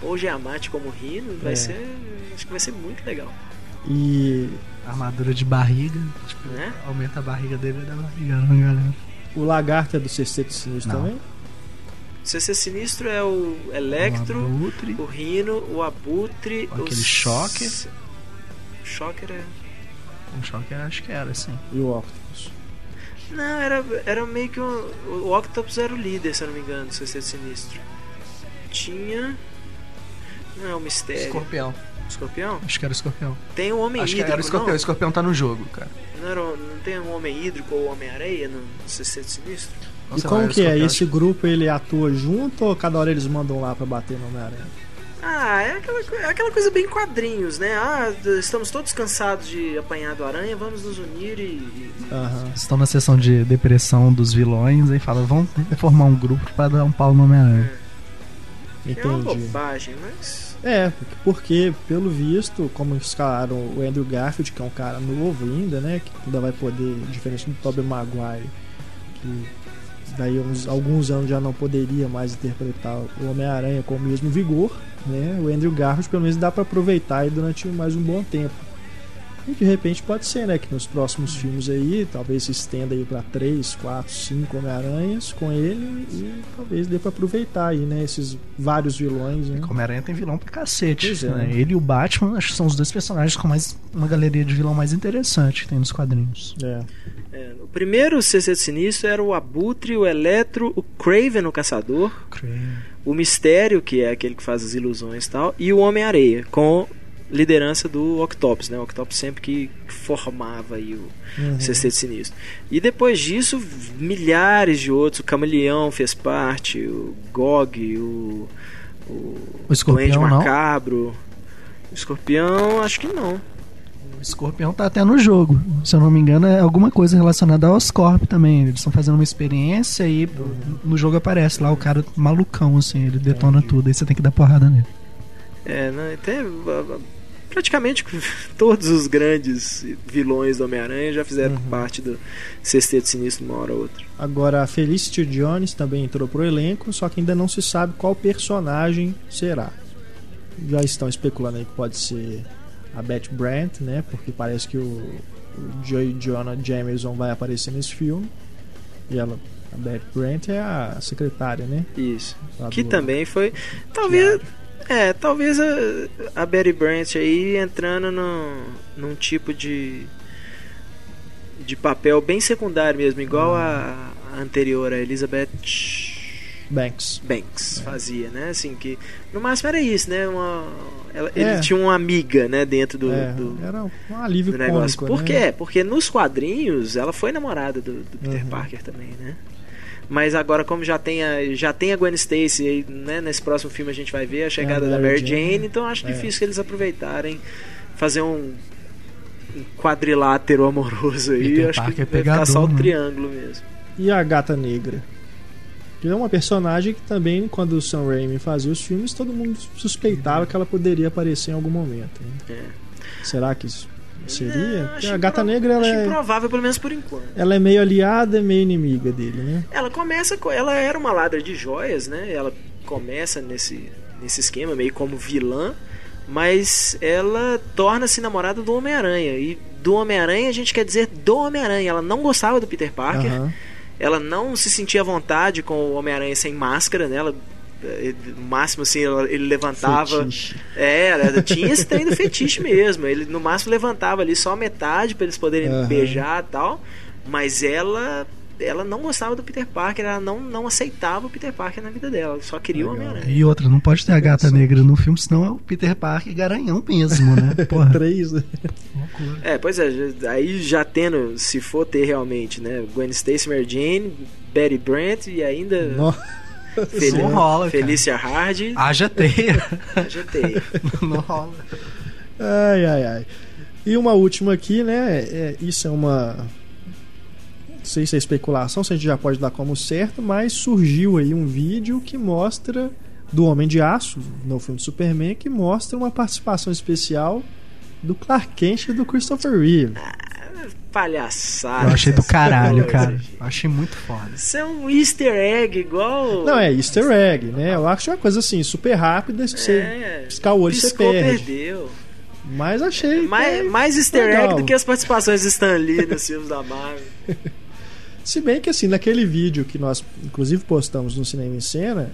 [SPEAKER 3] o Giamatti como Rino, vai
[SPEAKER 1] É.
[SPEAKER 3] ser. Acho que vai ser muito legal.
[SPEAKER 1] E
[SPEAKER 4] Armadura de barriga. Tipo,
[SPEAKER 3] Né?
[SPEAKER 4] aumenta a barriga dele e dá barriga, né, galera?
[SPEAKER 1] o Lagarto é do Sexteto Sinistro
[SPEAKER 4] Não.
[SPEAKER 1] também?
[SPEAKER 3] O CC Sinistro é o Electro,
[SPEAKER 4] O Abutre.
[SPEAKER 3] o Rino, o Abutre,
[SPEAKER 4] Aquele
[SPEAKER 3] o
[SPEAKER 4] Shocker.
[SPEAKER 3] S- Shocker é.
[SPEAKER 4] Um choque acho que era, assim.
[SPEAKER 1] E o Octopus.
[SPEAKER 3] Não, era, era meio que um. O Octopus era o líder, se eu não me engano, do CC Sinistro. Tinha. Não é o mistério.
[SPEAKER 4] Escorpião.
[SPEAKER 3] Escorpião?
[SPEAKER 4] Acho que era o escorpião.
[SPEAKER 3] Tem o Homem
[SPEAKER 4] Acho que
[SPEAKER 3] Hídrico.
[SPEAKER 4] era o escorpião. O
[SPEAKER 3] não?
[SPEAKER 4] escorpião tá no jogo, cara.
[SPEAKER 3] Não, era o- não tem um Homem Hídrico ou Homem-Areia no CC Sinistro?
[SPEAKER 1] E
[SPEAKER 4] Nossa,
[SPEAKER 1] como
[SPEAKER 4] era o
[SPEAKER 1] que é? Esse grupo ele atua junto ou cada hora eles mandam lá pra bater no Homem-Aranha?
[SPEAKER 3] Ah, é aquela, é aquela coisa bem quadrinhos, né? Ah, estamos todos cansados de apanhar do aranha, vamos nos unir e. e-
[SPEAKER 1] Aham.
[SPEAKER 4] Estão na sessão de depressão dos vilões e falam, vamos formar um grupo pra dar um pau no Homem-Aranha.
[SPEAKER 3] É uma
[SPEAKER 1] Entendi.
[SPEAKER 3] bobagem, mas.
[SPEAKER 1] É, porque, pelo visto, como escalaram o Andrew Garfield, que é um cara novo ainda, né? Que ainda vai poder, diferente do Tobey Maguire, que daí uns, alguns anos já não poderia mais interpretar o Homem-Aranha com o mesmo vigor, né? O Andrew Garfield pelo menos dá pra aproveitar aí durante mais um bom tempo. E de repente pode ser, né? Que nos próximos filmes aí, talvez se estenda aí pra 3, 4, 5 Homem-Aranhas com ele e talvez dê pra aproveitar aí, né? Esses vários vilões, né?
[SPEAKER 4] O Homem-Aranha tem vilão pra cacete.
[SPEAKER 1] Pois é.
[SPEAKER 4] né? Ele e o Batman, acho que são os dois personagens com mais uma galeria de vilão mais interessante que tem nos quadrinhos.
[SPEAKER 1] É.
[SPEAKER 3] É, o primeiro CC Sinistro era o Abutre, o Eletro, o Craven, o Caçador, o Mistério, que é aquele que faz as ilusões e tal, e o Homem-Areia, com liderança do Octopus, né? O Octopus sempre que formava aí o
[SPEAKER 1] Uhum.
[SPEAKER 3] Sexteto Sinistro. E depois disso, milhares de outros. O Camaleão fez parte, o Gog, o. O,
[SPEAKER 4] O Escorpião, não?
[SPEAKER 3] Macabro. O Escorpião, acho que não.
[SPEAKER 4] O escorpião tá até no jogo. Se eu não me engano, é alguma coisa relacionada ao Scorp também. Eles estão fazendo uma experiência e no jogo aparece lá o cara malucão, assim, ele detona tudo, aí você tem que dar porrada nele.
[SPEAKER 3] É, né? Até, praticamente todos os grandes vilões do Homem-Aranha já fizeram
[SPEAKER 1] Uhum.
[SPEAKER 3] parte do Sexteto Sinistro uma hora ou outra.
[SPEAKER 1] Agora a Felicity Jones também entrou pro elenco, só que ainda não se sabe qual personagem será. Já estão especulando aí que pode ser a Beth Brandt, né? Porque parece que o, o Joy Jonah Jameson vai aparecer nesse filme. E ela, a Beth Brandt é a secretária, né?
[SPEAKER 3] Isso.
[SPEAKER 1] Lá
[SPEAKER 3] Que
[SPEAKER 1] do-
[SPEAKER 3] também foi. Talvez. É, talvez a, a Betty Brant aí entrando no, num tipo de. de papel bem secundário mesmo, igual a, a anterior, a Elizabeth
[SPEAKER 1] Banks.
[SPEAKER 3] Banks fazia, né? Assim, que. No máximo era isso, né? Uma, ela-
[SPEAKER 1] É.
[SPEAKER 3] Ele tinha uma amiga, né, dentro do.
[SPEAKER 1] É,
[SPEAKER 3] do-
[SPEAKER 1] era um alívio
[SPEAKER 3] do negócio.
[SPEAKER 1] cômico,
[SPEAKER 3] Por
[SPEAKER 1] né?
[SPEAKER 3] quê? Porque nos quadrinhos ela foi namorada do, do Peter
[SPEAKER 1] Uhum.
[SPEAKER 3] Parker também, né? Mas agora, como já tem a, já tem a Gwen Stacy, aí, né, nesse próximo filme a gente vai ver a chegada
[SPEAKER 1] a
[SPEAKER 3] da
[SPEAKER 1] Mary Jane.
[SPEAKER 3] Jane, então acho
[SPEAKER 1] É.
[SPEAKER 3] difícil que eles aproveitarem fazer um, um quadrilátero amoroso aí.
[SPEAKER 4] Peter
[SPEAKER 3] acho que
[SPEAKER 4] é
[SPEAKER 3] vai ficar só o
[SPEAKER 4] pegador, né?
[SPEAKER 3] triângulo mesmo.
[SPEAKER 1] E a Gata Negra? Que é uma personagem que também, quando o Sam Raimi fazia os filmes, todo mundo suspeitava que ela poderia aparecer em algum momento. né?
[SPEAKER 3] É.
[SPEAKER 1] Será que isso seria?
[SPEAKER 3] É,
[SPEAKER 1] a Gata Negra ela é,
[SPEAKER 3] improvável, pelo menos por enquanto.
[SPEAKER 1] ela é meio aliada e meio inimiga dele, né?
[SPEAKER 3] Ela começa com. Ela era uma ladra de joias, né? Ela começa nesse, nesse esquema, meio como vilã, mas ela torna-se namorada do Homem-Aranha. E do Homem-Aranha a gente quer dizer do Homem-Aranha. Ela não gostava do Peter Parker,
[SPEAKER 1] Aham.
[SPEAKER 3] ela não se sentia à vontade com o Homem-Aranha sem máscara, né? Ela, no máximo assim, ele levantava.
[SPEAKER 1] Fetiche.
[SPEAKER 3] É, ela tinha esse trem do fetiche mesmo. Ele no máximo levantava ali só metade pra eles poderem
[SPEAKER 1] Aham.
[SPEAKER 3] beijar e tal. Mas ela ela não gostava do Peter Parker, ela não, não aceitava o Peter Parker na vida dela, ela só queria o
[SPEAKER 1] Legal.
[SPEAKER 3] Homem-Aranha.
[SPEAKER 4] E outra, não pode ter a gata negra no filme, senão é o Peter Parker garanhão mesmo, né? Porra.
[SPEAKER 1] Três, né?
[SPEAKER 3] É, pois é, aí já tendo, se for ter realmente, né, Gwen Stacy, Mary Jane, Betty Brant e ainda
[SPEAKER 1] Nossa.
[SPEAKER 3] Fel-
[SPEAKER 4] Não rola, cara.
[SPEAKER 3] Felícia Hardy,
[SPEAKER 4] Haja teia.
[SPEAKER 3] já tem.
[SPEAKER 4] não rola.
[SPEAKER 1] Ai, ai, ai. E uma última aqui, né? é- isso é uma. Não sei se é especulação, se a gente já pode dar como certo, mas surgiu aí um vídeo que mostra do Homem de Aço, no filme do Superman, que mostra uma participação especial do Clark Kent e do Christopher Reeve.
[SPEAKER 3] Palhaçada.
[SPEAKER 4] Eu achei do caralho, cara. Eu achei muito foda.
[SPEAKER 3] Isso é um easter egg igual...
[SPEAKER 1] Não, é easter egg, né? Eu acho uma coisa assim, super rápida, se você
[SPEAKER 3] É,
[SPEAKER 1] piscar o olho você
[SPEAKER 3] piscou,
[SPEAKER 1] perde.
[SPEAKER 3] perdeu.
[SPEAKER 1] Mas achei. que
[SPEAKER 3] Mais,
[SPEAKER 1] é
[SPEAKER 3] mais easter egg
[SPEAKER 1] legal.
[SPEAKER 3] do que as participações de Stan Lee nos filmes da Marvel.
[SPEAKER 1] Se bem que assim, naquele vídeo que nós inclusive postamos no Cinema em Cena,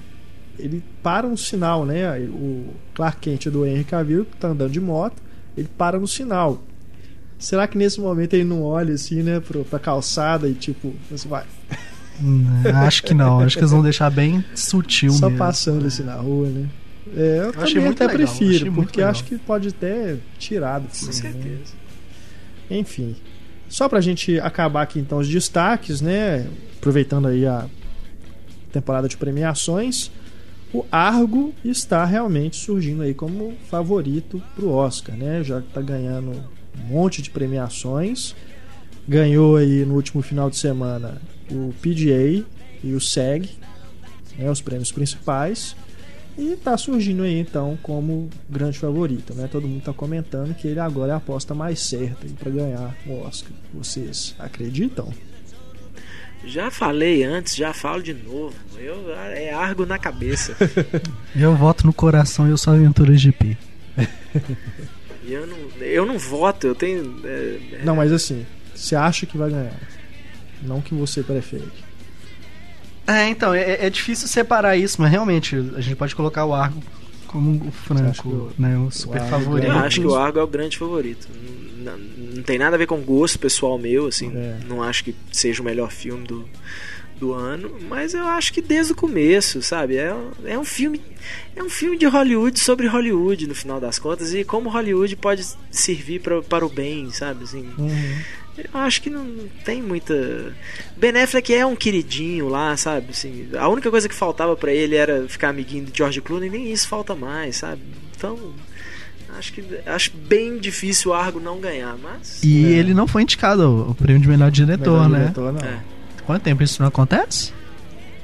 [SPEAKER 1] ele para um sinal, né? O Clark Kent do Henry Cavill tá andando de moto, ele para no sinal. Será que nesse momento ele não olha assim, né, pro, pra calçada e tipo, assim, vai,
[SPEAKER 4] Hum, Acho que não. Acho que eles vão deixar bem sutil
[SPEAKER 1] só
[SPEAKER 4] mesmo.
[SPEAKER 1] passando assim na rua, né? É, eu,
[SPEAKER 4] achei
[SPEAKER 1] também
[SPEAKER 4] muito
[SPEAKER 1] até
[SPEAKER 4] legal,
[SPEAKER 1] prefiro, porque acho que pode até tirar do
[SPEAKER 3] Com
[SPEAKER 1] filme. né?
[SPEAKER 3] certeza.
[SPEAKER 1] Enfim. Só pra gente acabar aqui então os destaques, né? Aproveitando aí a temporada de premiações, o Argo está realmente surgindo aí como favorito pro Oscar, né? Já tá ganhando um monte de premiações. Ganhou aí no último final de semana o PGA e o SEG, né, os prêmios principais. E tá surgindo aí então como grande favorito, né? Todo mundo tá comentando que ele agora é a aposta mais certa para ganhar o Oscar. Vocês acreditam?
[SPEAKER 3] Já falei antes, já falo de novo. Eu, é argo na cabeça.
[SPEAKER 4] Eu voto no coração e eu sou Aventura GP.
[SPEAKER 3] E eu não, eu não voto, eu tenho. é, é,
[SPEAKER 1] Não, mas assim, você acha que vai ganhar? Não que você prefere.
[SPEAKER 4] É, então, é, é difícil separar isso, mas realmente a gente pode colocar o Argo como o Franco,
[SPEAKER 1] que
[SPEAKER 4] né? O super
[SPEAKER 1] Argo
[SPEAKER 4] favorito.
[SPEAKER 3] eu acho que o Argo é o grande favorito. Não, não tem nada a ver com gosto pessoal meu, assim.
[SPEAKER 1] É.
[SPEAKER 3] Não acho que seja o melhor filme do, do ano, mas eu acho que desde o começo, sabe? É, é um filme é um filme de Hollywood sobre Hollywood no final das contas e como Hollywood pode servir pra, para o bem, sabe? Assim,
[SPEAKER 1] Uhum.
[SPEAKER 3] eu acho que não tem muita. Ben Affleck é um queridinho lá, sabe? Assim, a única coisa que faltava pra ele era ficar amiguinho de George Clooney, nem isso falta mais, sabe? Então, acho que acho bem difícil o Argo não ganhar, mas.
[SPEAKER 4] E
[SPEAKER 1] É.
[SPEAKER 4] ele não foi indicado ao ao prêmio de melhor diretor,
[SPEAKER 1] Melhor
[SPEAKER 4] né?
[SPEAKER 1] diretor, não.
[SPEAKER 3] É.
[SPEAKER 4] Quanto tempo isso não acontece?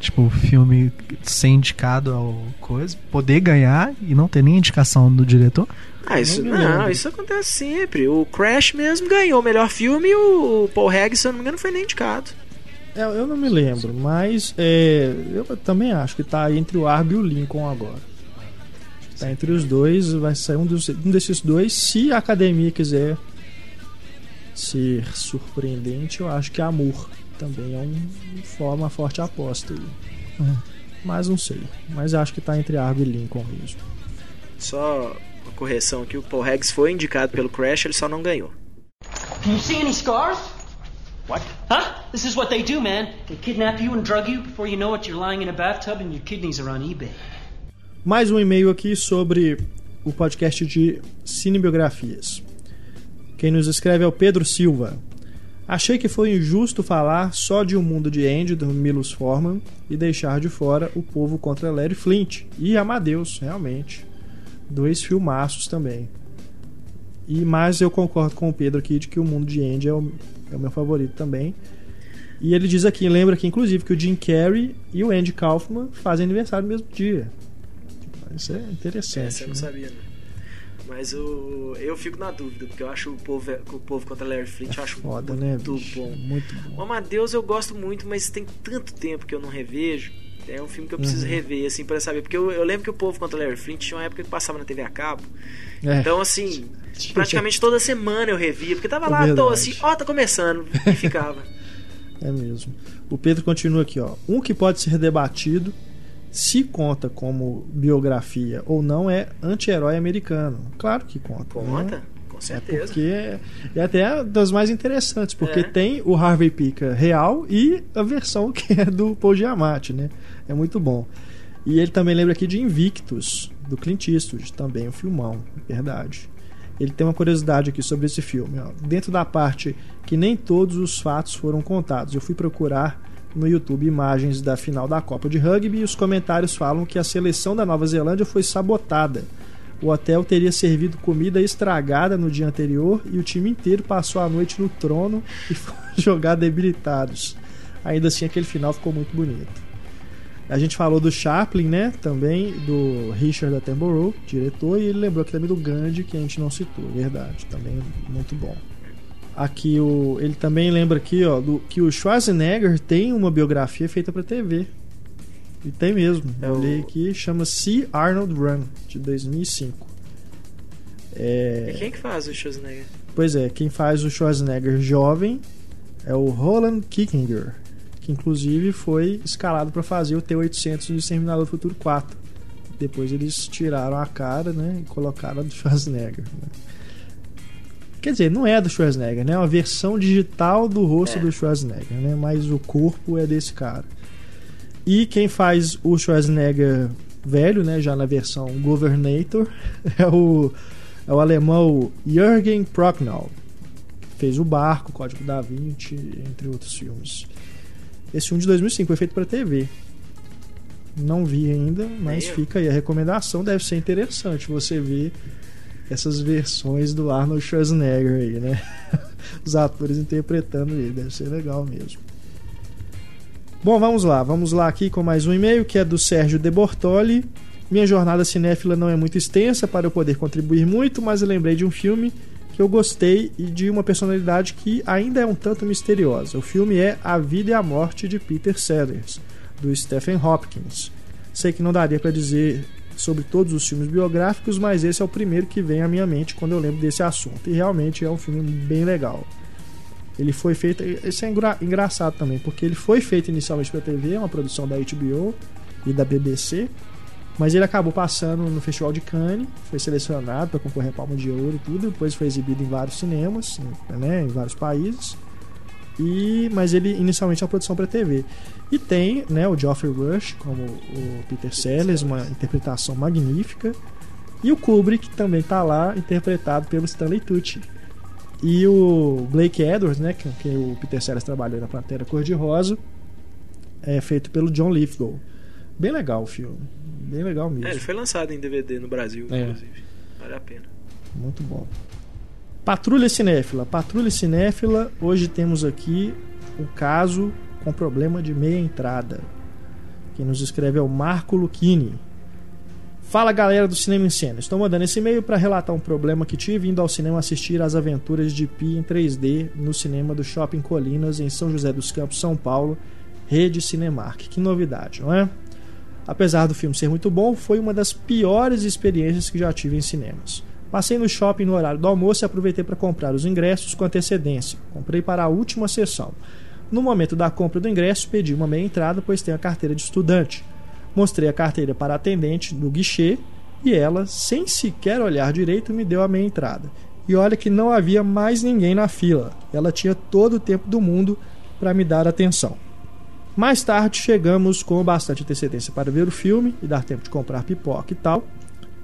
[SPEAKER 4] Tipo, o filme ser indicado ao coisa, poder ganhar e não ter nem indicação do diretor?
[SPEAKER 3] Ah, isso não,
[SPEAKER 1] lembro.
[SPEAKER 3] isso acontece sempre. O Crash mesmo ganhou o melhor filme e o Paul Haggis, se eu não me engano, foi nem indicado.
[SPEAKER 1] É, eu não me lembro, mas é, eu também acho que tá entre o Argo e o Lincoln agora. Tá entre os dois, vai sair um, dos- um desses dois. Se a academia quiser ser surpreendente, eu acho que Amor também é um, uma forte aposta aí. Mas não sei. Mas acho que tá entre Argo e Lincoln mesmo.
[SPEAKER 3] Só uma correção aqui, o Paul Haggis foi indicado pelo Crash, ele só não ganhou.
[SPEAKER 5] Can you see any scars?
[SPEAKER 6] What?
[SPEAKER 5] Huh? This is what they do, man. They kidnap you and drug you. Before you know it, you're lying in a bathtub and your kidneys are on eBay.
[SPEAKER 1] Mais um e-mail aqui sobre o podcast de cinebiografias. Quem nos escreve é o Pedro Silva. Achei que foi injusto falar só de O Mundo de Andy, do Milos Forman, e deixar de fora O Povo contra Larry Flint e Amadeus, realmente. Dois filmaços também. E Mas eu concordo com o Pedro aqui de que O Mundo de Andy é o, é o meu favorito também. E ele diz aqui, lembra que inclusive que o Jim Carrey e o Andy Kaufman fazem aniversário no mesmo dia. Isso é interessante.
[SPEAKER 3] Essa eu não
[SPEAKER 1] né?
[SPEAKER 3] sabia, não. Mas o, eu fico na dúvida, porque eu acho o povo, o povo contra Larry Flint, eu acho
[SPEAKER 1] Foda, né?
[SPEAKER 3] muito
[SPEAKER 1] bicho?
[SPEAKER 3] bom.
[SPEAKER 1] Muito
[SPEAKER 3] O
[SPEAKER 1] bom.
[SPEAKER 3] Amadeus eu gosto muito, mas tem tanto tempo que eu não revejo. É um filme que eu preciso
[SPEAKER 1] Uhum.
[SPEAKER 3] rever, assim, pra saber. Porque eu, eu lembro que o povo contra Larry Flint tinha uma época que passava na TV a cabo.
[SPEAKER 1] É.
[SPEAKER 3] Então, assim, praticamente toda semana eu revia, porque tava lá
[SPEAKER 1] É
[SPEAKER 3] à toa,
[SPEAKER 1] verdade.
[SPEAKER 3] assim, ó, tá começando, e ficava.
[SPEAKER 1] É mesmo. O Pedro continua aqui, ó. Um que pode ser debatido se conta como biografia ou não é anti-herói americano. Claro que conta.
[SPEAKER 3] Conta,
[SPEAKER 1] né?
[SPEAKER 3] com
[SPEAKER 1] É
[SPEAKER 3] certeza.
[SPEAKER 1] porque é, é até das mais interessantes, porque
[SPEAKER 3] É.
[SPEAKER 1] tem o Harvey Pica real e a versão que é do Paul Giamatti, né? É muito bom. E ele também lembra aqui de Invictus, do Clint Eastwood, também um filmão, verdade. Ele tem uma curiosidade aqui sobre esse filme. Ó. Dentro da parte que nem todos os fatos foram contados, eu fui procurar no YouTube imagens da final da Copa de Rugby e os comentários falam que a seleção da Nova Zelândia foi sabotada. O hotel teria servido comida estragada no dia anterior e o time inteiro passou a noite no trono e foi jogar debilitados. Ainda assim, aquele final ficou muito bonito. A gente falou do Chaplin, né? Também do Richard Attenborough, diretor, e ele lembrou aqui também do Gandhi, que a gente não citou, verdade. Também muito bom. Aqui o, ele também lembra aqui, ó, do, que o Schwarzenegger tem uma biografia feita para TV. E tem mesmo.
[SPEAKER 3] É
[SPEAKER 1] Eu li aqui, chama See Arnold Run, de 2005.
[SPEAKER 3] E quem que faz o Schwarzenegger?
[SPEAKER 1] Pois é, quem faz o Schwarzenegger jovem é o Roland Kickinger, que inclusive foi escalado para fazer o T-800 no Exterminador do Futuro 4. Depois eles tiraram a cara né, e colocaram a do Schwarzenegger. né. Quer dizer, não é do Schwarzenegger, né? É uma versão digital do rosto
[SPEAKER 3] É.
[SPEAKER 1] do Schwarzenegger, né? Mas o corpo é desse cara. E quem faz o Schwarzenegger velho, né? Já na versão Governator, é o é o alemão Jürgen Prochnow. Fez o Barco, Código da Vinci, entre outros filmes. Esse filme de 2005 foi feito para TV. Não vi ainda, mas fica aí a recomendação. Deve ser interessante você ver essas versões do Arnold Schwarzenegger aí, né? Os atores interpretando ele. Deve ser legal mesmo. Bom, vamos lá. Vamos lá aqui com mais um e-mail que é do Sérgio De Bortoli. Minha jornada cinéfila não é muito extensa para eu poder contribuir muito, mas eu lembrei de um filme que eu gostei e de uma personalidade que ainda é um tanto misteriosa. O filme é A Vida e a Morte de Peter Sellers, do Stephen Hopkins. Sei que não daria para dizer sobre todos os filmes biográficos, mas esse é o primeiro que vem à minha mente quando eu lembro desse assunto. E realmente é um filme bem legal. Ele foi feito. Isso é engra- engraçado também, porque ele foi feito inicialmente para TV, é uma produção da HBO e da BBC, mas ele acabou passando no Festival de Cannes, foi selecionado para concorrer a Palma de Ouro e tudo, depois foi exibido em vários cinemas, né, em vários países. E, mas ele inicialmente é uma produção para TV. E tem né, o Geoffrey Rush como o Peter Sellers, uma interpretação magnífica. E o Kubrick também está lá, interpretado pelo Stanley Tucci. E o Blake Edwards, né, que, que o Peter Sellers trabalhou na Pantera Cor-de-Rosa, é feito pelo John Lithgow. Bem legal o filme. Bem legal mesmo.
[SPEAKER 3] É, ele foi lançado em DVD no Brasil,
[SPEAKER 1] É.
[SPEAKER 3] inclusive. Vale a pena.
[SPEAKER 1] Muito bom. Patrulha Cinéfila. Patrulha Cinéfila, hoje temos aqui um caso com problema de meia entrada. Quem nos escreve é o Marco Lucchini. Fala galera do Cinema em Cena. Estou mandando esse e-mail para relatar um problema que tive indo ao cinema assistir às aventuras de Pi em 3D no cinema do Shopping Colinas em São José dos Campos, São Paulo, Rede Cinemark. Que novidade, não é? Apesar do filme ser muito bom, foi uma das piores experiências que já tive em cinemas. Passei no shopping no horário do almoço e aproveitei para comprar os ingressos com antecedência. Comprei para a última sessão. No momento da compra do ingresso, pedi uma meia entrada, pois tenho a carteira de estudante. Mostrei a carteira para a atendente no guichê e ela, sem sequer olhar direito, me deu a meia entrada. E olha que não havia mais ninguém na fila. Ela tinha todo o tempo do mundo para me dar atenção. Mais tarde chegamos com bastante antecedência para ver o filme e dar tempo de comprar pipoca e tal.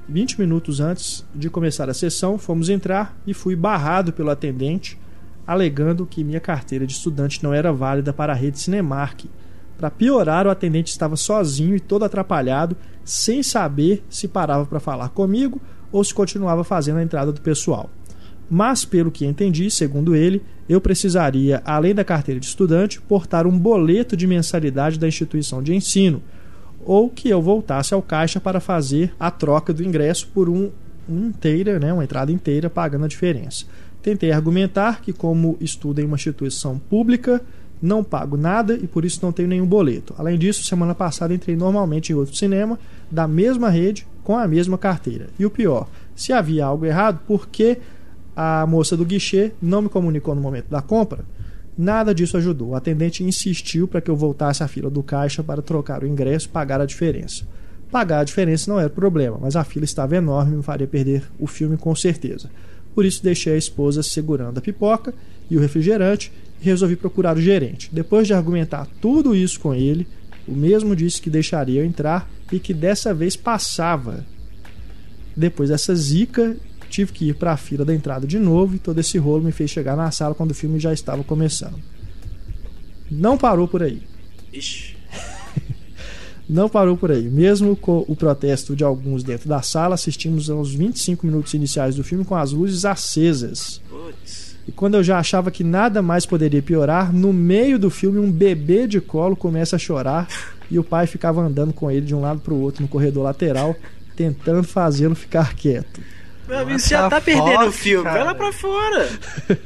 [SPEAKER 1] 20 minutos antes de começar a sessão, fomos entrar e fui barrado pelo atendente, alegando que minha carteira de estudante não era válida para a rede Cinemark. Para piorar, o atendente estava sozinho e todo atrapalhado, sem saber se parava para falar comigo ou se continuava fazendo a entrada do pessoal. Mas, pelo que entendi, segundo ele, eu precisaria, além da carteira de estudante, portar um boleto de mensalidade da instituição de ensino, ou que eu voltasse ao caixa para fazer a troca do ingresso por um, um inteira, né, uma entrada inteira, pagando a diferença. Tentei argumentar que, como estudo em uma instituição pública, não pago nada e por isso não tenho nenhum boleto. Além disso, semana passada entrei normalmente em outro cinema da mesma rede com a mesma carteira. E o pior, se havia algo errado, por que a moça do guichê não me comunicou no momento da compra? Nada disso ajudou. O atendente insistiu para que eu voltasse à fila do caixa para trocar o ingresso e pagar a diferença. Pagar a diferença não era problema, mas a fila estava enorme e me faria perder o filme com certeza. Por isso deixei a esposa segurando a pipoca e o refrigerante e resolvi procurar o gerente. Depois de argumentar tudo isso com ele, o mesmo disse que deixaria eu entrar e que dessa vez passava. Depois dessa zica, tive que ir para a fila da entrada de novo e todo esse rolo me fez chegar na sala quando o filme já estava começando. Não parou por aí.
[SPEAKER 3] Ixi.
[SPEAKER 1] Não parou por aí. Mesmo com o protesto de alguns dentro da sala, assistimos aos 25 minutos iniciais do filme com as luzes acesas.
[SPEAKER 3] Putz.
[SPEAKER 1] E quando eu já achava que nada mais poderia piorar, no meio do filme um bebê de colo começa a chorar e o pai ficava andando com ele de um lado para o outro no corredor lateral, tentando fazê-lo ficar quieto.
[SPEAKER 3] Meu amigo, você já tá perdendo o filme. Vai lá
[SPEAKER 4] cara?
[SPEAKER 3] pra fora.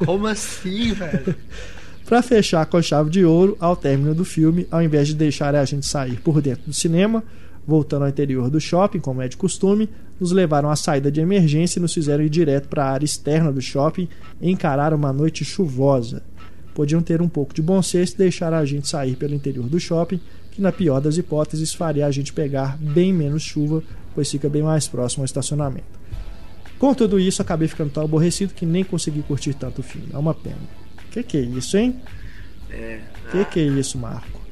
[SPEAKER 4] Como assim, velho?
[SPEAKER 1] Para fechar com chave de ouro, ao término do filme, ao invés de deixar a gente sair por dentro do cinema, voltando ao interior do shopping, como é de costume, nos levaram à saída de emergência e nos fizeram ir direto para a área externa do shopping e encarar uma noite chuvosa. Podiam ter um pouco de bom senso e deixar a gente sair pelo interior do shopping, que na pior das hipóteses faria a gente pegar bem menos chuva, pois fica bem mais próximo ao estacionamento. Com tudo isso, acabei ficando tão aborrecido que nem consegui curtir tanto o filme. É uma pena. Que que é isso, hein?
[SPEAKER 3] É.
[SPEAKER 1] Que que é isso, Marco?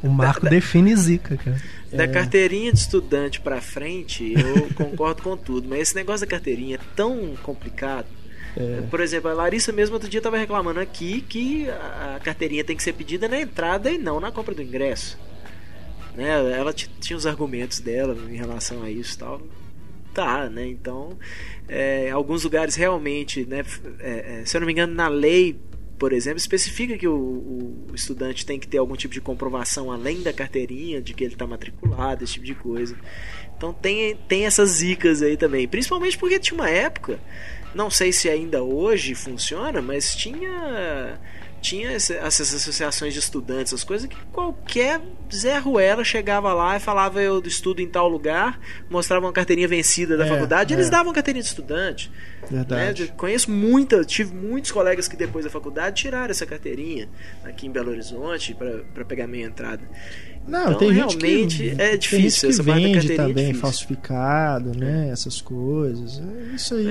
[SPEAKER 4] O Marco define zica, cara.
[SPEAKER 3] Da carteirinha de estudante pra frente, eu concordo com tudo, mas esse negócio da carteirinha é tão complicado. Por exemplo, a Larissa mesmo outro dia estava reclamando aqui que a carteirinha tem que ser pedida na entrada e não na compra do ingresso. Né? Ela tinha os argumentos dela em relação a isso e tal. Tá, né? Então, é, alguns lugares realmente, né? é, é, se eu não me engano, na lei, por exemplo, especifica que o, o estudante tem que ter algum tipo de comprovação além da carteirinha, de que ele está matriculado, esse tipo de coisa. Então tem, tem essas zicas aí também. Principalmente porque tinha uma época, não sei se ainda hoje funciona, mas tinha tinha esse- essas associações de estudantes, as coisas que qualquer Zé Ruela chegava lá e falava eu estudo em tal lugar, mostrava uma carteirinha vencida da
[SPEAKER 1] É,
[SPEAKER 3] faculdade, eles
[SPEAKER 1] é.
[SPEAKER 3] davam carteirinha de estudante.
[SPEAKER 1] Verdade.
[SPEAKER 3] Né? Conheço muita, tive muitos colegas que depois da faculdade tiraram essa carteirinha aqui em Belo Horizonte para pegar minha entrada.
[SPEAKER 1] Não,
[SPEAKER 3] Então,
[SPEAKER 1] tem gente
[SPEAKER 3] realmente
[SPEAKER 1] que,
[SPEAKER 3] é
[SPEAKER 1] tem
[SPEAKER 3] difícil,
[SPEAKER 1] gente que
[SPEAKER 3] essa parte da
[SPEAKER 1] vende
[SPEAKER 3] é
[SPEAKER 1] também
[SPEAKER 3] difícil.
[SPEAKER 1] falsificado, né? Essas coisas. É, Isso aí.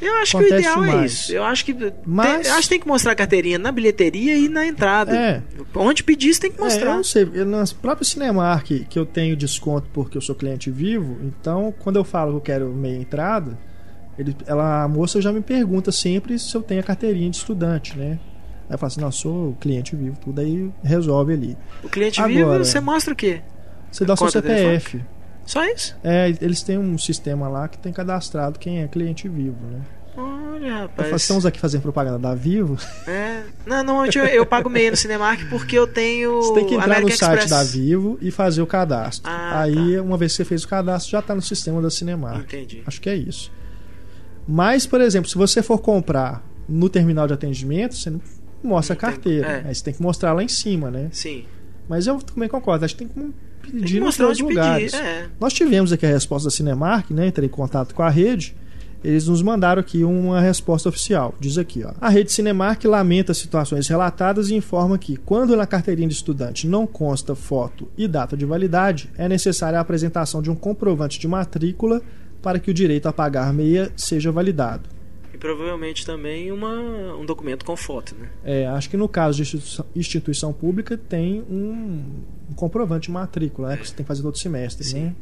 [SPEAKER 3] É.
[SPEAKER 1] eu-
[SPEAKER 3] acho que o
[SPEAKER 1] Acontece
[SPEAKER 3] ideal é
[SPEAKER 1] mais.
[SPEAKER 3] isso. Eu acho que
[SPEAKER 1] Mas-
[SPEAKER 3] tem, eu acho que tem que mostrar a carteirinha na bilheteria e na entrada.
[SPEAKER 1] É.
[SPEAKER 3] Onde pedir, você tem que
[SPEAKER 1] É, eu
[SPEAKER 3] mostrar.
[SPEAKER 1] não sei, eu- nas próprias Cinemark que eu tenho desconto porque eu sou cliente vivo, então quando eu falo que eu quero meia entrada, ele, ela, a moça já me pergunta sempre se eu tenho a carteirinha de estudante, né? Aí eu falo assim, não, eu sou cliente vivo, tudo aí resolve ali.
[SPEAKER 3] o cliente
[SPEAKER 1] Agora-
[SPEAKER 3] vivo, você mostra o quê?
[SPEAKER 1] Você dá o seu CPF.
[SPEAKER 3] Só isso?
[SPEAKER 1] É, eles têm um sistema lá que tem cadastrado quem é cliente vivo, né?
[SPEAKER 3] Olha, rapaz.
[SPEAKER 1] estamos aqui fazendo propaganda da Vivo.
[SPEAKER 3] É. Não, não, eu, eu pago meia no Cinemark porque eu tenho.
[SPEAKER 1] Você tem que entrar
[SPEAKER 3] American
[SPEAKER 1] no site
[SPEAKER 3] Express.
[SPEAKER 1] da Vivo e fazer o cadastro.
[SPEAKER 3] Ah,
[SPEAKER 1] Aí, uma vez que você fez o cadastro, já está no sistema da Cinemark.
[SPEAKER 3] Entendi.
[SPEAKER 1] Acho que é isso. Mas, por exemplo, se você for comprar no terminal de atendimento, você não mostra
[SPEAKER 3] Não
[SPEAKER 1] a
[SPEAKER 3] tem-
[SPEAKER 1] carteira.
[SPEAKER 3] é.
[SPEAKER 1] Aí você tem que mostrar lá em cima, né?
[SPEAKER 3] Sim.
[SPEAKER 1] Mas eu também concordo. Acho que tem que nos
[SPEAKER 3] mostrar onde
[SPEAKER 1] lugares.
[SPEAKER 3] pedir. É.
[SPEAKER 1] Nós tivemos aqui a resposta da Cinemark, né? Entrei em contato com a rede. Eles nos mandaram aqui uma resposta oficial. Diz aqui, ó. A rede Cinemark lamenta as situações relatadas e informa que, quando na carteirinha de estudante não consta foto e data de validade, é necessária a apresentação de um comprovante de matrícula para que o direito a pagar meia seja validado.
[SPEAKER 3] E provavelmente também uma, um documento com foto, né?
[SPEAKER 1] É, acho que no caso de instituição, instituição pública tem um, um comprovante de matrícula, né? Que você tem que fazer todo semestre,
[SPEAKER 3] Sim.
[SPEAKER 1] né?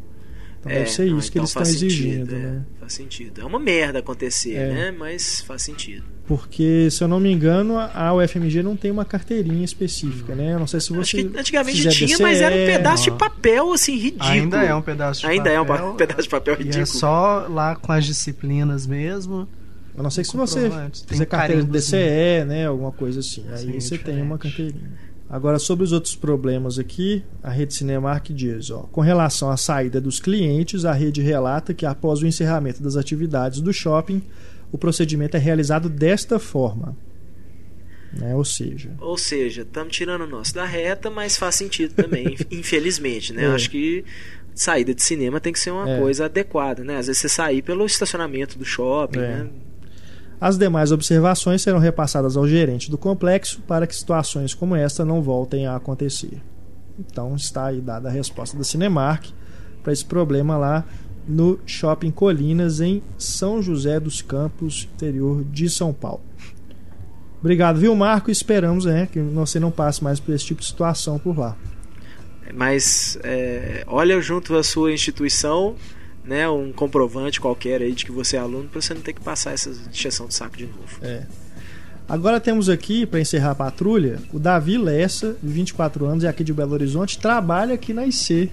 [SPEAKER 1] Então
[SPEAKER 3] É,
[SPEAKER 1] deve ser
[SPEAKER 3] não,
[SPEAKER 1] isso que
[SPEAKER 3] então
[SPEAKER 1] eles estão
[SPEAKER 3] faz
[SPEAKER 1] exigindo,
[SPEAKER 3] sentido, é,
[SPEAKER 1] né?
[SPEAKER 3] Faz sentido. É uma merda acontecer,
[SPEAKER 1] É.
[SPEAKER 3] né? Mas faz sentido.
[SPEAKER 1] Porque, se eu não me engano, a UFMG não tem uma carteirinha específica, né? Eu não sei se
[SPEAKER 3] Acho
[SPEAKER 1] você.
[SPEAKER 3] que antigamente tinha, mas era um
[SPEAKER 1] DCE,
[SPEAKER 3] pedaço de
[SPEAKER 4] ó.
[SPEAKER 3] papel, assim, ridículo.
[SPEAKER 4] Ainda é um pedaço de
[SPEAKER 3] Ainda é um
[SPEAKER 4] papel.
[SPEAKER 3] pa- pedaço de papel
[SPEAKER 4] E
[SPEAKER 3] ridículo.
[SPEAKER 4] é só lá com as disciplinas mesmo.
[SPEAKER 1] Eu não sei se
[SPEAKER 4] um
[SPEAKER 1] você fizer carteira de. DCE, né? Alguma coisa assim. Aí
[SPEAKER 4] Sim,
[SPEAKER 1] você tem uma carteirinha. Agora, sobre os outros problemas aqui, a rede Cinemark diz, ó, com relação à saída dos clientes, a rede relata que após o encerramento das atividades do shopping, o procedimento é realizado desta forma. Né? Ou seja,
[SPEAKER 3] Ou seja, estamos tirando o nosso da reta, mas faz sentido também, inf- infelizmente, né?
[SPEAKER 1] É.
[SPEAKER 3] Eu acho que saída de cinema tem que ser uma
[SPEAKER 1] É.
[SPEAKER 3] coisa adequada, né? Às vezes você sair pelo estacionamento do shopping,
[SPEAKER 1] É.
[SPEAKER 3] né?
[SPEAKER 1] As demais observações serão repassadas ao gerente do complexo para que situações como esta não voltem a acontecer. Então está aí dada a resposta da Cinemark para esse problema lá no Shopping Colinas em São José dos Campos, interior de São Paulo. Obrigado, viu, Marco? Esperamos né, que você não passe mais por esse tipo de situação por lá.
[SPEAKER 3] Mas é, olha junto à sua instituição, né? Um comprovante qualquer aí de que você é aluno, para você não ter que passar essa injeção de saco de novo.
[SPEAKER 1] É. Agora temos aqui, para encerrar a patrulha, o Davi Lessa, de 24 anos, é aqui de Belo Horizonte, trabalha aqui na IC,